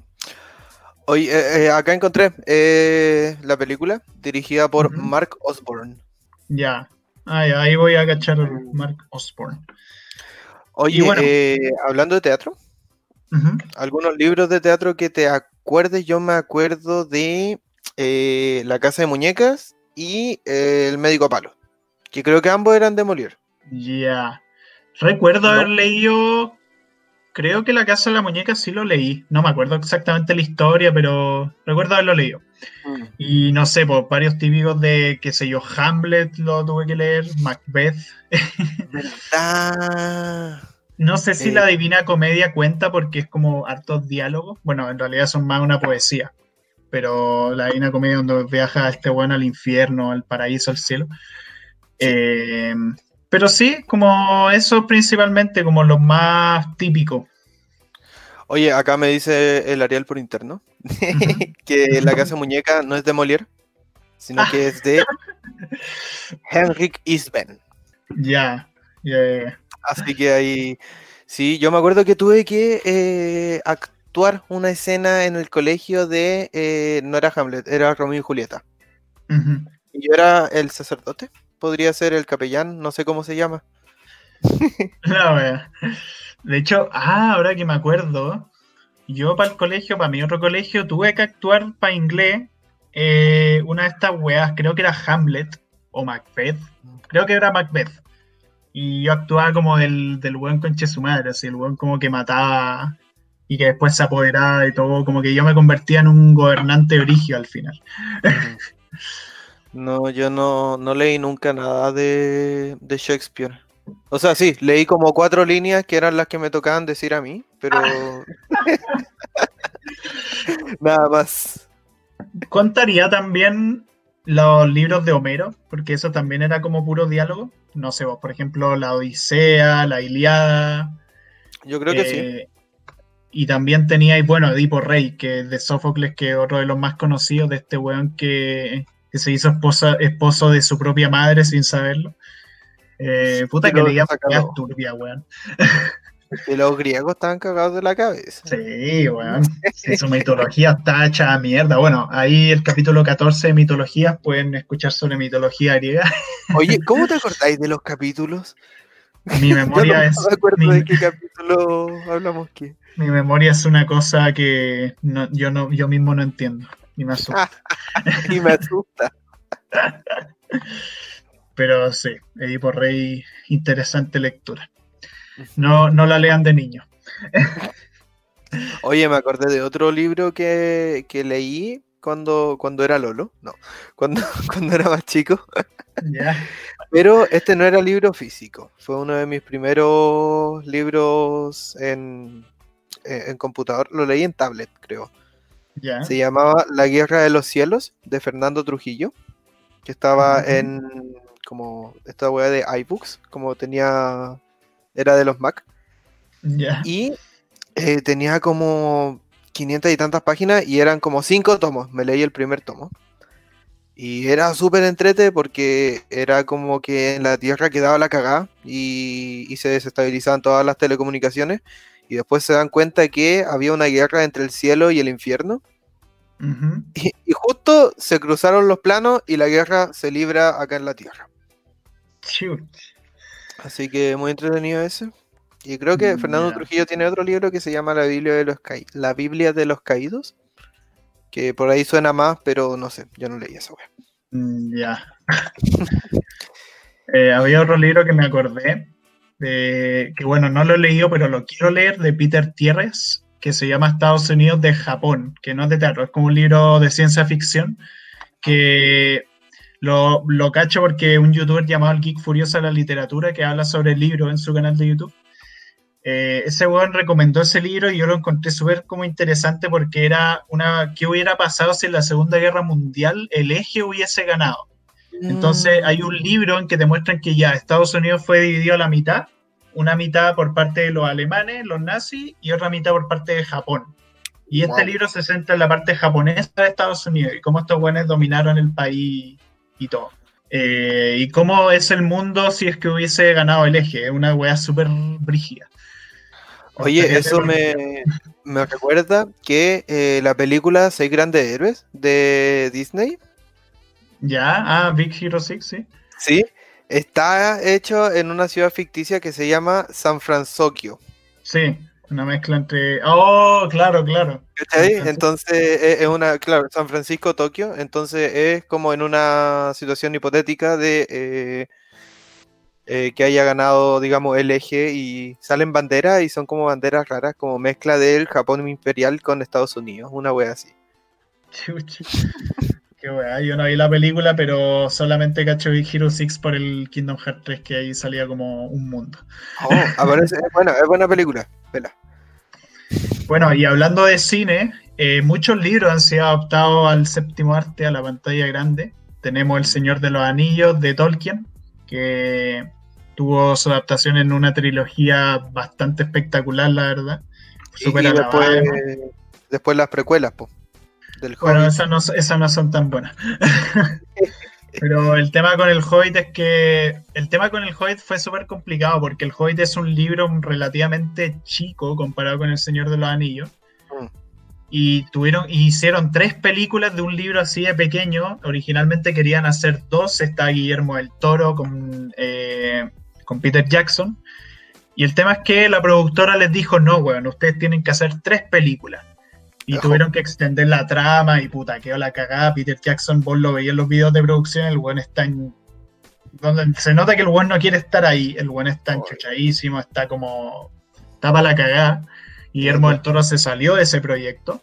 Oye, eh, eh, acá encontré eh, la película dirigida por Mark Osborne. Ya. ahí voy a cachar a Mark Osborne. Oye, bueno, hablando de teatro, algunos libros de teatro que te acuerdes, yo me acuerdo de La Casa de Muñecas y El Médico Palo, que creo que ambos eran de Molière. Ya. Recuerdo haber leído Creo que La Casa de la Muñeca sí lo leí. No me acuerdo exactamente la historia, pero recuerdo haberlo leído. Mm. Y no sé, por varios típicos de, qué sé yo, Hamlet lo tuve que leer, Macbeth. No sé si la Divina Comedia cuenta porque es como hartos diálogos. Bueno, en realidad son más una poesía. Pero la Divina Comedia donde viaja este bueno al infierno, al paraíso, al cielo. Eh, pero sí, como eso principalmente, como lo más típico. Oye, acá me dice el Ariel por interno que la casa muñeca no es de Molière, sino que es de Henrik Isben. Ya, ya, Así que ahí, sí, yo me acuerdo que tuve que eh, actuar una escena en el colegio de, eh, no era Hamlet, era Romeo y Julieta. Y yo era el sacerdote podría ser el capellán, no sé cómo se llama. No, de hecho, ah, ahora que me acuerdo, yo para el colegio, para mi otro colegio, tuve que actuar para inglés eh, una de estas weas, creo que era Hamlet o Macbeth, creo que era Macbeth. Y yo actuaba como del, del buen conche su madre, así, el buen como que mataba y que después se apoderaba de todo, como que yo me convertía en un gobernante origio al final. No, yo no, no leí nunca nada de, Shakespeare. O sea, sí, leí como cuatro líneas que eran las que me tocaban decir a mí, pero nada más. Contaría también los libros de Homero, porque eso también era como puro diálogo. No sé, vos, por ejemplo, la Odisea, la Iliada. Yo creo que sí. Eh, y también teníais, bueno, Edipo Rey, que es de Sófocles, que es otro de los más conocidos de este weón que que se hizo esposa, esposo de su propia madre sin saberlo. Eh, puta que leía turbia, weón. Que los griegos estaban cagados de la cabeza. Sí, weón. su mitología está hecha a mierda. Bueno, ahí el capítulo 14 de mitologías pueden escuchar sobre mitología griega. Oye, ¿cómo te acordáis de los capítulos? Mi memoria es. No me acuerdo de qué capítulo hablamos que. Mi memoria es una cosa que yo no, yo mismo no entiendo. Y me asusta. y me asusta. Pero sí, Edipo Rey, interesante lectura. No, no la lean de niño. Oye, me acordé de otro libro que, leí cuando, cuando era Lolo. No, cuando, cuando era más chico. Pero este no era libro físico. Fue uno de mis primeros libros en, en computador. Lo leí en tablet, creo. Se llamaba La Guerra de los Cielos de Fernando Trujillo, que estaba en como esta wea de iBooks, como tenía, era de los Mac. Y eh, tenía como 500 y tantas páginas y eran como 5 tomos. Me leí el primer tomo. Y era súper entrete porque era como que en la Tierra quedaba la cagada y, y se desestabilizaban todas las telecomunicaciones y después se dan cuenta que había una guerra entre el cielo y el infierno. y, justo se cruzaron los planos y la guerra se libra acá en la Tierra. Así que muy entretenido ese. Y creo que Fernando Trujillo tiene otro libro que se llama La Biblia de los, la Biblia de los Caídos. Que por ahí suena más, pero no sé, yo no leí esa web. Mm, ya. Eh, había otro libro que me acordé, que bueno, no lo he leído, pero lo quiero leer, de Peter Tierres, que se llama Estados Unidos de Japón, que no es de teatro, es como un libro de ciencia ficción, que lo, lo cacho porque un youtuber llamado el Geek Furioso de la Literatura, que habla sobre el libro en su canal de YouTube, Eh, ese weón recomendó ese libro y yo lo encontré súper como interesante porque era una, ¿qué hubiera pasado si en la Segunda Guerra Mundial el eje hubiese ganado? Entonces hay un libro en que te muestran que ya Estados Unidos fue dividido a la mitad, una mitad por parte de los alemanes, los nazis, y otra mitad por parte de Japón. Y este libro se centra en la parte japonesa de Estados Unidos y cómo estos buenos dominaron el país y todo. Eh, y cómo es el mundo si es que hubiese ganado el eje, una weá súper brígida. Oye, eso me, recuerda que eh, la película Seis Grandes Héroes de Disney. Ya, ah, Big Hero 6, sí. Sí, está hecho en una ciudad ficticia que se llama San Francisco. Sí, una mezcla entre. Oh, claro, claro. Entonces es una, claro, San Francisco, Tokio. Entonces es como en una situación hipotética de eh, eh, que haya ganado, digamos, el eje y salen banderas y son como banderas raras, como mezcla del Japón imperial con Estados Unidos, una wea así. Yo no vi la película, pero solamente cacho Big Hero 6 por el Kingdom Hearts 3, que ahí salía como un mundo. Oh, aparece, bueno, es buena película, vela. Bueno, y hablando de cine, eh, muchos libros han sido adaptados al séptimo arte, a la pantalla grande. Tenemos El Señor de los Anillos de Tolkien, que tuvo su adaptación en una trilogía bastante espectacular, la verdad. Super y después, las precuelas, po, del Bueno, esas no, esas no son tan buenas. Pero el tema con el Hobbit es que el tema con el Hobbit fue súper complicado porque el Hobbit es un libro relativamente chico comparado con El Señor de los Anillos. Mm. Y tuvieron, hicieron tres películas de un libro así de pequeño. Originalmente querían hacer dos. Está Guillermo del Toro con eh, con Peter Jackson. Y el tema es que la productora les dijo, no, weón, ustedes tienen que hacer tres películas. Y tuvieron que extender la trama y puta, quedó la cagada. Peter Jackson, vos lo veías en los videos de producción, el weón está en... Donde se nota que el weón no quiere estar ahí, el weón está enchuchadísimo, está como... Está para la cagada. Guillermo del Toro se salió de ese proyecto.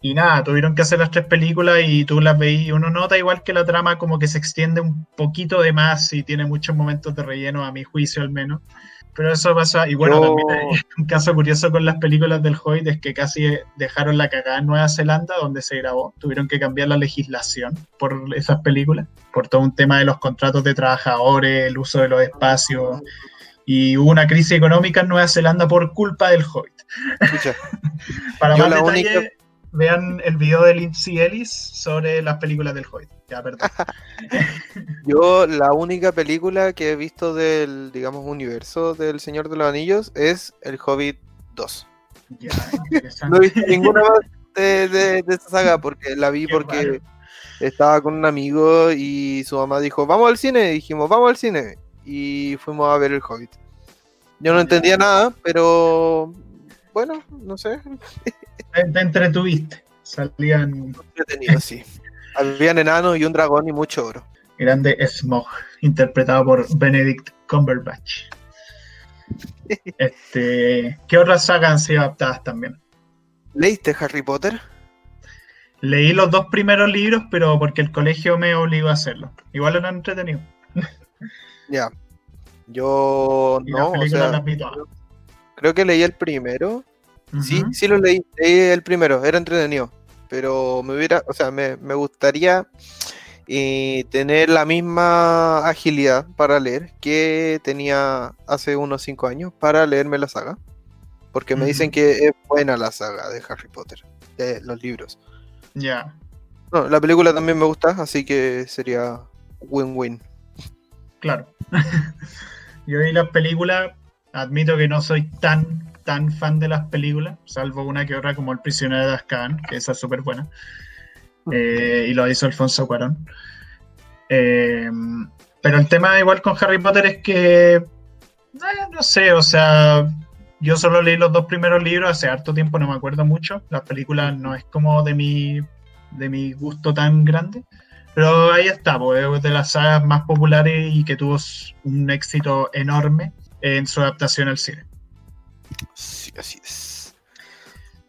Y nada, tuvieron que hacer las tres películas y tú las veis y uno nota igual que la trama como que se extiende un poquito de más y tiene muchos momentos de relleno, a mi juicio al menos. Pero eso pasa, y bueno, también hay un caso curioso con las películas del Hoyt es que casi dejaron la cagada en Nueva Zelanda, donde se grabó. Tuvieron que cambiar la legislación por esas películas, por todo un tema de los contratos de trabajadores, el uso de los espacios. Y hubo una crisis económica en Nueva Zelanda por culpa del Hoyt. Para más detalles, vean el video de Lindsay Ellis sobre las películas del Hobbit. Ya, perdón. Yo la única película que he visto del, digamos, universo del Señor de los Anillos es El Hobbit 2. Ya, no he visto ninguna más de, de, esta saga porque la vi porque estaba con un amigo y su mamá dijo, vamos al cine, y dijimos, vamos al cine. Y fuimos a ver El Hobbit. Yo no entendía nada, pero bueno, no sé. Te entretuviste. Salían. Entretenido, sí. Habían enanos y un dragón y mucho oro. Grande Smog, interpretado por Benedict Cumberbatch. Este, ¿Qué otras sagas han sido adaptadas también? ¿Leíste Harry Potter? Leí los dos primeros libros, pero porque el colegio me obligó a hacerlo. Igual eran entretenido. Ya. Yo no. O sea, creo que leí el primero Sí, sí lo leí, leí el primero, era entretenido, pero me hubiera, o sea, me, gustaría eh, tener la misma agilidad para leer que tenía hace unos 5 años para leerme la saga, porque me dicen que es buena la saga de Harry Potter, de los libros. Ya. No, la película también me gusta, así que sería win-win. Claro. Yo vi la película, admito que no soy tan tan fan de las películas, salvo una que otra como El prisionero de Azkaban, que esa es súper buena. Eh, y lo hizo Alfonso Cuarón. Eh, pero el tema igual con Harry Potter es que, eh, no sé, o sea, yo solo leí los dos primeros libros hace harto tiempo, no me acuerdo mucho. Las películas no es como de mi, de mi gusto tan grande. Pero ahí está, pues, es de las sagas más populares y que tuvo un éxito enorme en su adaptación al cine. Sí, así es.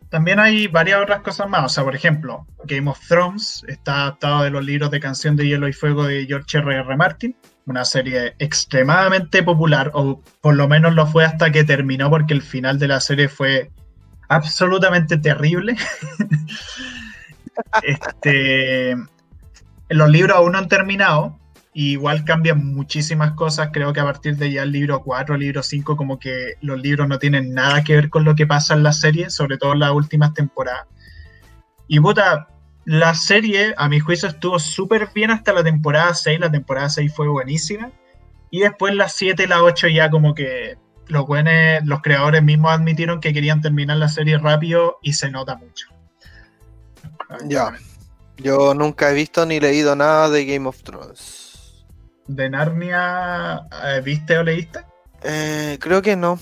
También hay varias otras cosas más. O sea, por ejemplo, Game of Thrones está adaptado de los libros de Canción de Hielo y Fuego de George R. R. Martin. una serie extremadamente popular, o por lo menos lo fue hasta que terminó, porque el final de la serie fue absolutamente terrible. este, los libros aún no han terminado, igual cambian muchísimas cosas. Creo que a partir de ya el libro 4, libro 5, como que los libros no tienen nada que ver con lo que pasa en la serie, sobre todo en las últimas temporadas. Y puta, la serie, a mi juicio, estuvo súper bien hasta la temporada 6. La temporada 6 fue buenísima. Y después la 7 y la 8 ya como que los buenos, los creadores mismos admitieron que querían terminar la serie rápido y se nota mucho. Ya. Yo nunca he visto ni leído nada de Game of Thrones de Narnia, eh, ¿viste o leíste? Eh, creo que no.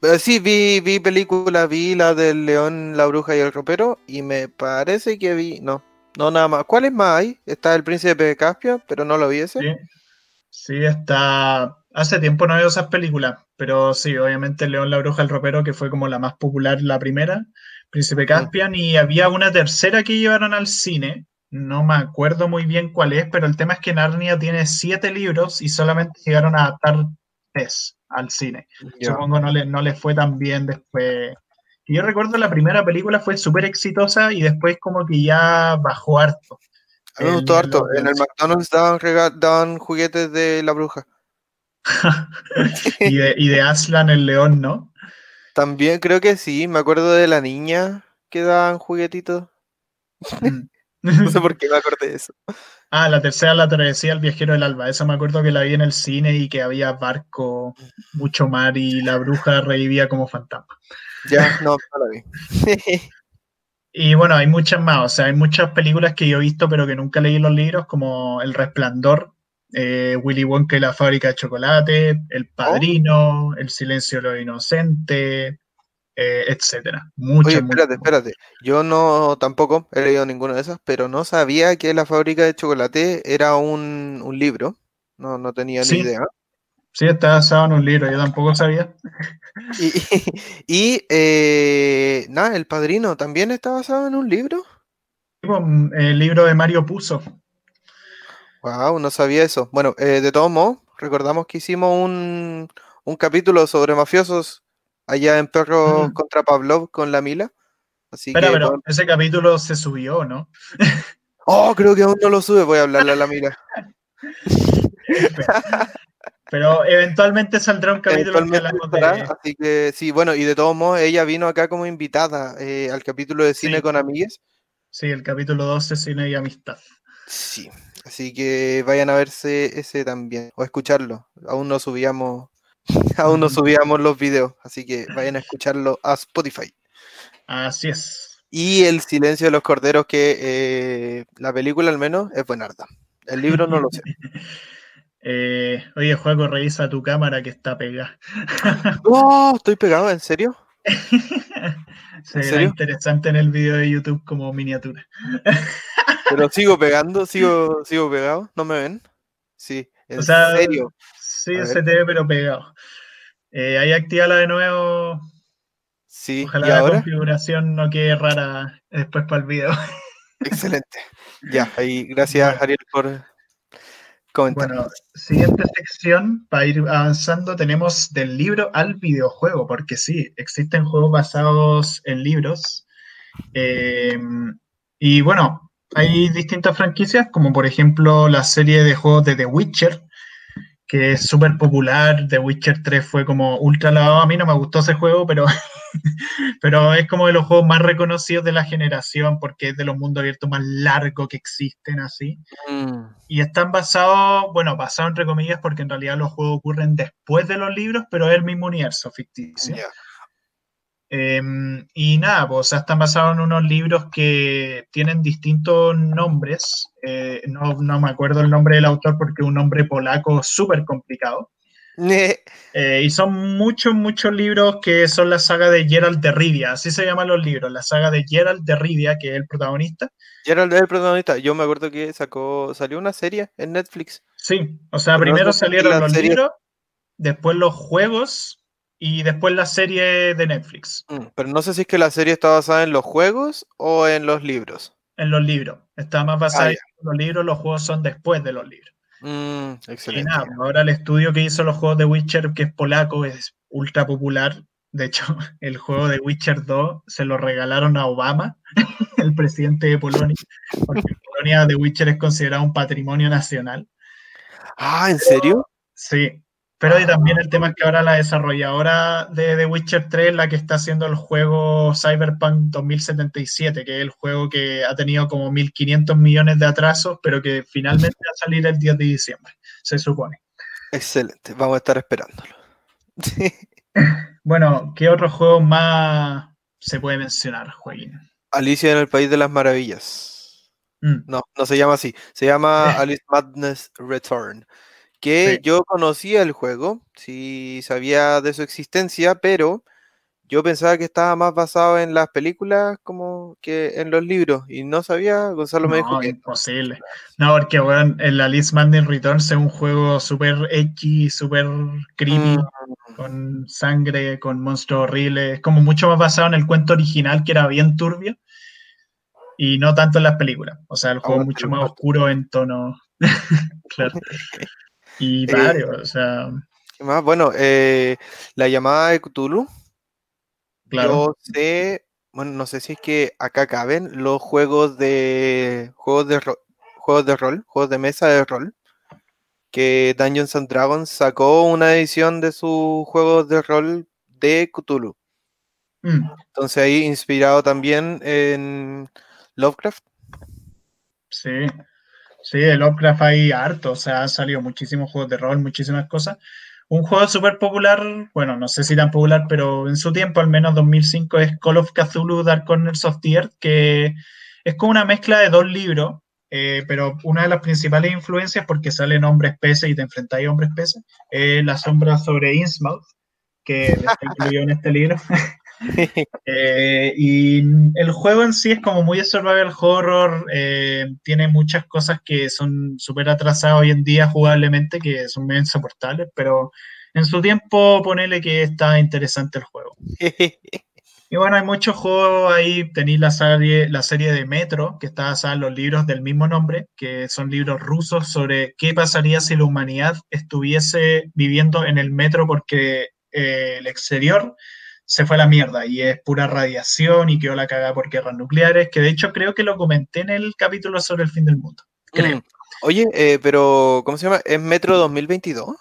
Pero sí, vi, vi película, vi la del león, la bruja y el ropero, y me parece que vi, no, no nada más. ¿Cuál es más hay? Está el príncipe de Caspia, pero no lo vi ese. Sí, sí está. Hace tiempo no veo esas películas, pero sí, obviamente el león, la bruja, y el ropero, que fue como la más popular, la primera, príncipe Caspian, y había una tercera que llevaron al cine, no me acuerdo muy bien cuál es, pero el tema es que Narnia tiene siete libros y solamente llegaron a adaptar tres al cine. Supongo no le, no le fue tan bien después. Y yo recuerdo la primera película fue súper exitosa y después como que ya bajó harto. A mí me gustó harto. En el McDonald's daban, juguetes de la bruja. y, de, y de Aslan el león, ¿no? También creo que sí. Me acuerdo de la niña que daban juguetitos. No sé por qué me acordé de eso. Ah, la tercera la travesía El viajero del alba. Esa me acuerdo que la vi en el cine y que había barco, mucho mar y la bruja revivía como fantasma. Ya, no, no la vi. y bueno, hay muchas más. O sea, hay muchas películas que yo he visto pero que nunca leí los libros, como El Resplandor, eh, Willy Wonka y la fábrica de chocolate, El Padrino, El silencio de los inocentes, eh, etcétera. Mucho, Oye, espérate, espérate. Yo no tampoco he leído ninguna de esas, pero no sabía que la fábrica de chocolate era un, libro. No, no tenía ni idea. Sí, está basado en un libro, yo tampoco sabía. Y, eh, nada, El Padrino también está basado en un libro. Pues, el libro de Mario Puzo. Wow, no sabía eso. Bueno, eh, de todos modos, recordamos que hicimos un, un capítulo sobre mafiosos allá en Perro contra Pavlov con la Mila. Así pero, pero ese capítulo se subió, ¿no? oh, creo que aún no lo sube, voy a hablarle a la Mila. pero eventualmente saldrá un capítulo que Así que sí, bueno, y de todos modos, ella vino acá como invitada eh, al capítulo de cine con amigas. Sí, el capítulo 12, cine y amistad. Sí, así que vayan a verse ese también, o escucharlo. Aún no subíamos Aún no subíamos los videos, así que vayan a escucharlo a Spotify. Así es. Y El silencio de los corderos, que eh, la película al menos es buenarda. El libro no lo sé. Eh, oye, Juaco, revisa tu cámara que está pegada. ¡Oh! ¿Estoy pegado? ¿En serio? Será interesante en el video de YouTube como miniatura. Pero sigo pegando, sigo, sigo pegado, ¿no me ven? Sí, en serio. Sí, se te ve pero pegado. Eh, ahí activala de nuevo. Sí, Ojalá la configuración no quede rara después para el video. Excelente. Ya, ahí gracias Ariel por comentar. Bueno, siguiente sección, para ir avanzando, tenemos del libro al videojuego, porque sí, existen juegos basados en libros. Eh, y bueno, hay distintas franquicias, como por ejemplo la serie de juegos de The Witcher, que es súper popular. The Witcher 3 fue como ultra lavado. A mí no me gustó ese juego, pero, pero es como de los juegos más reconocidos de la generación porque es de los mundos abiertos más largos que existen así. Mm. Y están basados, bueno, basados entre comillas porque en realidad los juegos ocurren después de los libros, pero es el mismo universo ficticio. Em, y nada, pues, están basados en unos libros que tienen distintos nombres. Eh, no, me acuerdo el nombre del autor porque es un nombre polaco súper complicado. Eh, y son muchos, muchos libros que son la saga de Gerald de Rivia, así se llaman los libros, la saga de Gerald de Rivia, que es el protagonista. Gerald es el protagonista, yo me acuerdo que sacó, salió una serie en Netflix. Sí, o sea, primero salieron los libros, después los juegos, y después la serie de Netflix. Mm, pero no sé si es que la serie está basada en los juegos o en los libros. En los libros. Está más basada ah, en los libros, los juegos son después de los libros. Mm, excelente. ahora el estudio que hizo los juegos de Witcher, que es polaco, es ultra popular. De hecho, el juego de Witcher 2 se lo regalaron a Obama, el presidente de Polonia, porque Polonia The Witcher es considerado un patrimonio nacional. Ah, ¿en serio? Sí, pero también el tema es que ahora la desarrolladora de The Witcher 3 la que está haciendo el juego Cyberpunk 2077, que es el juego que ha tenido como 1.500 millones de atrasos, pero que finalmente va a salir el 10 de diciembre, se supone. Excelente, vamos a estar esperándolo. bueno, ¿qué otro juego más se puede mencionar, Joaquín? Alicia en el País de las Maravillas. Mm. No, no se llama así, se llama Alice Madness Return que yo conocía el juego, sí sabía de su existencia, pero yo pensaba que estaba más basado en las películas como que en los libros y no sabía, Gonzalo me dijo que imposible. No, porque bueno, el Alice Madness Returns es un juego súper edgy, súper creepy, mm. con sangre, con monstruos horribles, es como mucho más basado en el cuento original que era bien turbio y no tanto en las películas. O sea, el juego es mucho más oscuro en tono. claro. Y eh, varios, o sea. más? Bueno, eh, la llamada de Cthulhu. Claro. Yo sé, bueno, no sé si es que acá caben los juegos de juegos de juegos de rol, juegos de mesa de rol. Que Dungeons and Dragons sacó una edición de sus juegos de rol de Cthulhu. Mm. Entonces ahí inspirado también en Lovecraft. Sí. Sí, de Lovecraft hay harto, o sea, han salido muchísimos juegos de rol, muchísimas cosas. Un juego súper popular, bueno, no sé si tan popular, pero en su tiempo, al menos 2005, es Call of Cthulhu Dark Corners of the Earth, que es como una mezcla de dos libros, eh, pero una de las principales influencias, porque salen hombres peces y te enfrentáis a hombres peces, es La sombra sobre Innsmouth, que está incluido en este libro. Eh, y el juego en sí es como muy survival horror, eh, tiene muchas cosas que son súper atrasadas hoy en día jugablemente, que son medio insoportables, pero en su tiempo ponele que está interesante el juego. y bueno, hay muchos juegos ahí, tenéis la serie, la serie de Metro, que está basada en los libros del mismo nombre, que son libros rusos sobre qué pasaría si la humanidad estuviese viviendo en el metro porque eh, el exterior se fue a la mierda y es pura radiación y quedó la cagada por guerras nucleares, que de hecho creo que lo comenté en el capítulo sobre el fin del mundo. Creo. Mm. Oye, eh, pero ¿cómo se llama? ¿Es Metro 2022?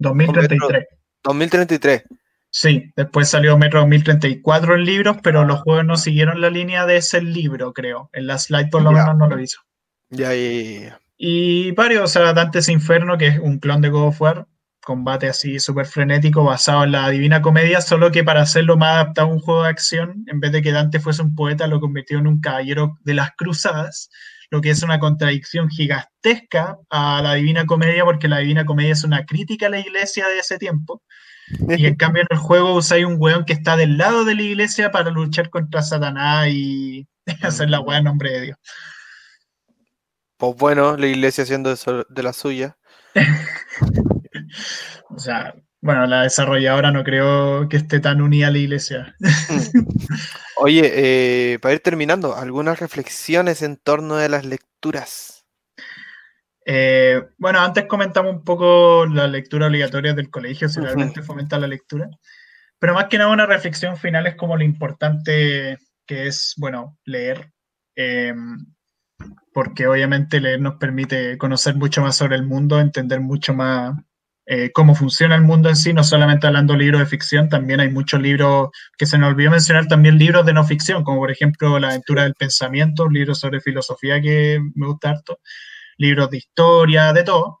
2033. 2033. Sí, después salió Metro 2034 en libros, pero los juegos no siguieron la línea de ese libro, creo. En la slide por lo menos no lo hizo. Ya, ya, ya. Y varios, o sea, Dantes Inferno, que es un clon de God of War, combate así súper frenético basado en la Divina Comedia, solo que para hacerlo más adaptado a un juego de acción, en vez de que Dante fuese un poeta, lo convirtió en un caballero de las cruzadas, lo que es una contradicción gigantesca a la Divina Comedia, porque la Divina Comedia es una crítica a la iglesia de ese tiempo. Y en cambio en el juego usáis un weón que está del lado de la iglesia para luchar contra Satanás y hacer la weá en nombre de Dios. Pues bueno, la iglesia haciendo de la suya. o sea, bueno, la desarrolladora no creo que esté tan unida a la iglesia. Oye, eh, para ir terminando, algunas reflexiones en torno de las lecturas. Eh, bueno, antes comentamos un poco la lectura obligatoria del colegio, si realmente fomenta la lectura. Pero más que nada una reflexión final es como lo importante que es, bueno, leer. Em, porque obviamente leer nos permite conocer mucho más sobre el mundo, entender mucho más eh, cómo funciona el mundo en sí, no solamente hablando de libros de ficción, también hay muchos libros que se nos olvidó mencionar, también libros de no ficción, como por ejemplo La aventura del pensamiento, un libro sobre filosofía que me gusta harto, libros de historia, de todo,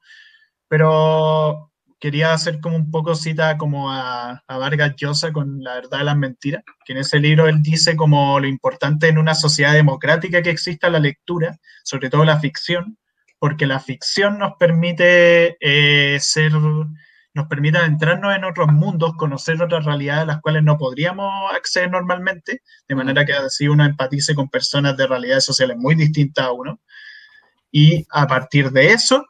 pero quería hacer como un poco cita como a, a, Vargas Llosa con La verdad de las mentiras, que en ese libro él dice como lo importante en una sociedad democrática que exista la lectura, sobre todo la ficción, porque la ficción nos permite eh, ser, nos permite adentrarnos en otros mundos, conocer otras realidades a las cuales no podríamos acceder normalmente, de manera que así uno empatice con personas de realidades sociales muy distintas a uno. Y a partir de eso,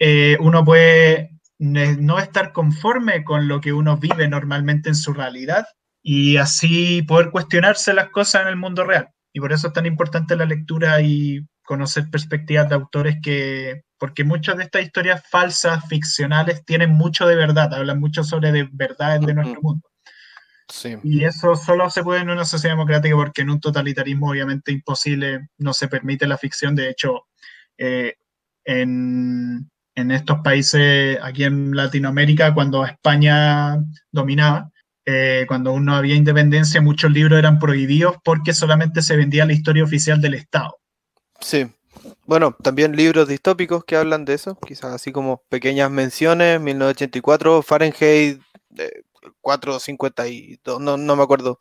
eh, uno puede no estar conforme con lo que uno vive normalmente en su realidad y así poder cuestionarse las cosas en el mundo real. Y por eso es tan importante la lectura y conocer perspectivas de autores que, porque muchas de estas historias falsas, ficcionales, tienen mucho de verdad, hablan mucho sobre de verdades de nuestro mundo. Sí. Y eso solo se puede en una sociedad democrática porque en un totalitarismo obviamente imposible no se permite la ficción. De hecho, eh, en, en estos países, aquí en Latinoamérica, cuando España dominaba, eh, cuando aún no había independencia, muchos libros eran prohibidos porque solamente se vendía la historia oficial del Estado. Sí. Bueno, también libros distópicos que hablan de eso, quizás así como pequeñas menciones, 1984, Fahrenheit 452, no, no me acuerdo.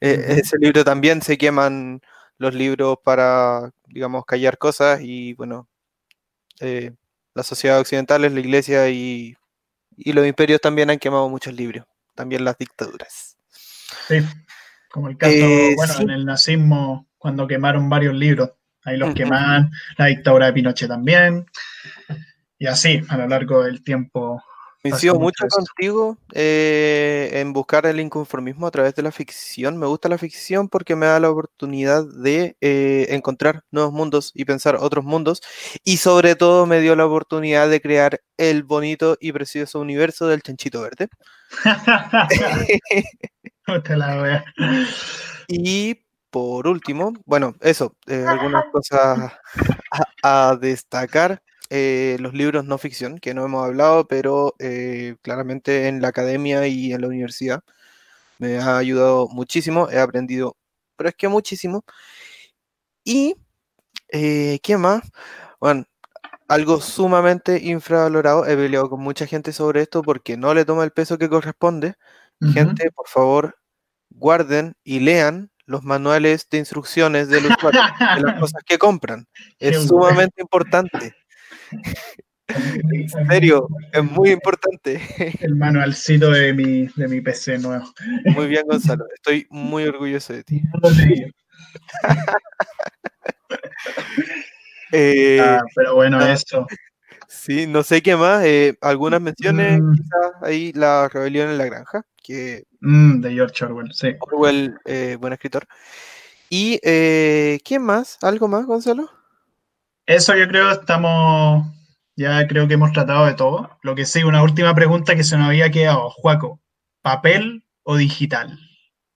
Eh, ese libro también se queman los libros para, digamos, callar cosas y bueno, eh, las sociedades occidentales, la iglesia y, y los imperios también han quemado muchos libros también las dictaduras. Sí, como el caso, eh, bueno, en el nazismo, cuando quemaron varios libros, ahí los quemaban, la dictadura de Pinochet también, y así a lo largo del tiempo Coincido mucho contigo eh, en buscar el inconformismo a través de la ficción. Me gusta la ficción porque me da la oportunidad de eh, encontrar nuevos mundos y pensar otros mundos. Y sobre todo me dio la oportunidad de crear el bonito y precioso universo del chanchito verde. y por último, bueno, eso, eh, algunas cosas a destacar. Eh, los libros no ficción, que no hemos hablado, pero eh, claramente en la academia y en la universidad me ha ayudado muchísimo, he aprendido, pero es que muchísimo. Y, eh, ¿qué más? Bueno, algo sumamente infravalorado, he peleado con mucha gente sobre esto porque no le toma el peso que corresponde. Gente, por favor, guarden y lean los manuales de instrucciones de, los, de las cosas que compran. Es sumamente importante. En serio, es muy importante. El manualcito de mi, de mi PC nuevo. Muy bien, Gonzalo. Estoy muy orgulloso de ti. Eh, ah, pero bueno, eso. Sí, no sé qué más. Eh, algunas menciones, mm. quizás ahí la rebelión en la granja, que mm, de George Orwell, sí. Orwell, eh, buen escritor. ¿Y quién más? ¿Algo más, Gonzalo? Eso yo creo estamos, ya creo que hemos tratado de todo. Lo que sí, una última pregunta que se nos había quedado, Juaco, ¿papel o digital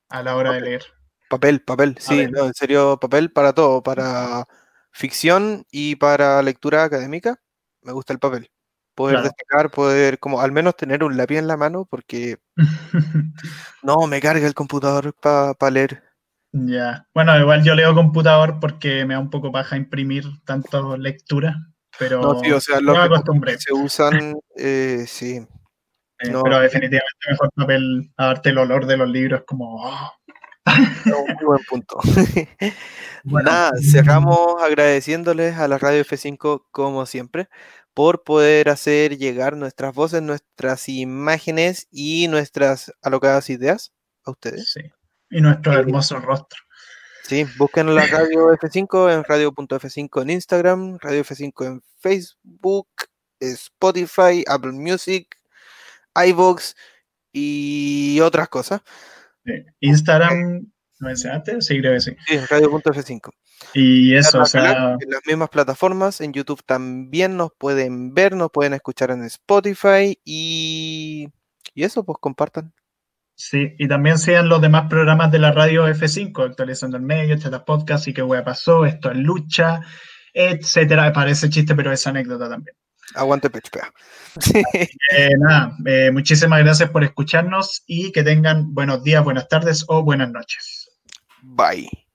a la hora de leer? Papel, papel, sí, no, en serio, papel para todo, para ficción y para lectura académica, me gusta el papel. Poder destacar, poder como al menos tener un lápiz en la mano, porque no, me carga el computador para leer. Ya, bueno, igual yo leo computador porque me da un poco paja imprimir tanto lectura, pero no, sí, o sea, lo que se usan, eh, sí. Eh, pero definitivamente mejor papel, a darte el olor de los libros como... Oh. muy buen punto. Nada, cerramos agradeciéndoles a la Radio F5 como siempre por poder hacer llegar nuestras voces, nuestras imágenes y nuestras alocadas ideas a ustedes. Sí y nuestro hermoso rostro. Sí, busquen la radio F5 en radio.f5 en Instagram, radio F5 en Facebook, Spotify, Apple Music, iVoox y otras cosas. Instagram, ¿no antes? Sí, creo que sí. Sí, radio.f5. Y eso, o sea... En las mismas plataformas, en YouTube también nos pueden ver, nos pueden escuchar en Spotify y, y eso, pues compartan. Sí, y también sean los demás programas de la radio F5, actualizando el medio, este podcast y qué hueá pasó, esto es lucha, etcétera. Parece chiste, pero es anécdota también. Aguante pechpea. Eh, nada, eh, muchísimas gracias por escucharnos y que tengan buenos días, buenas tardes o buenas noches. Bye.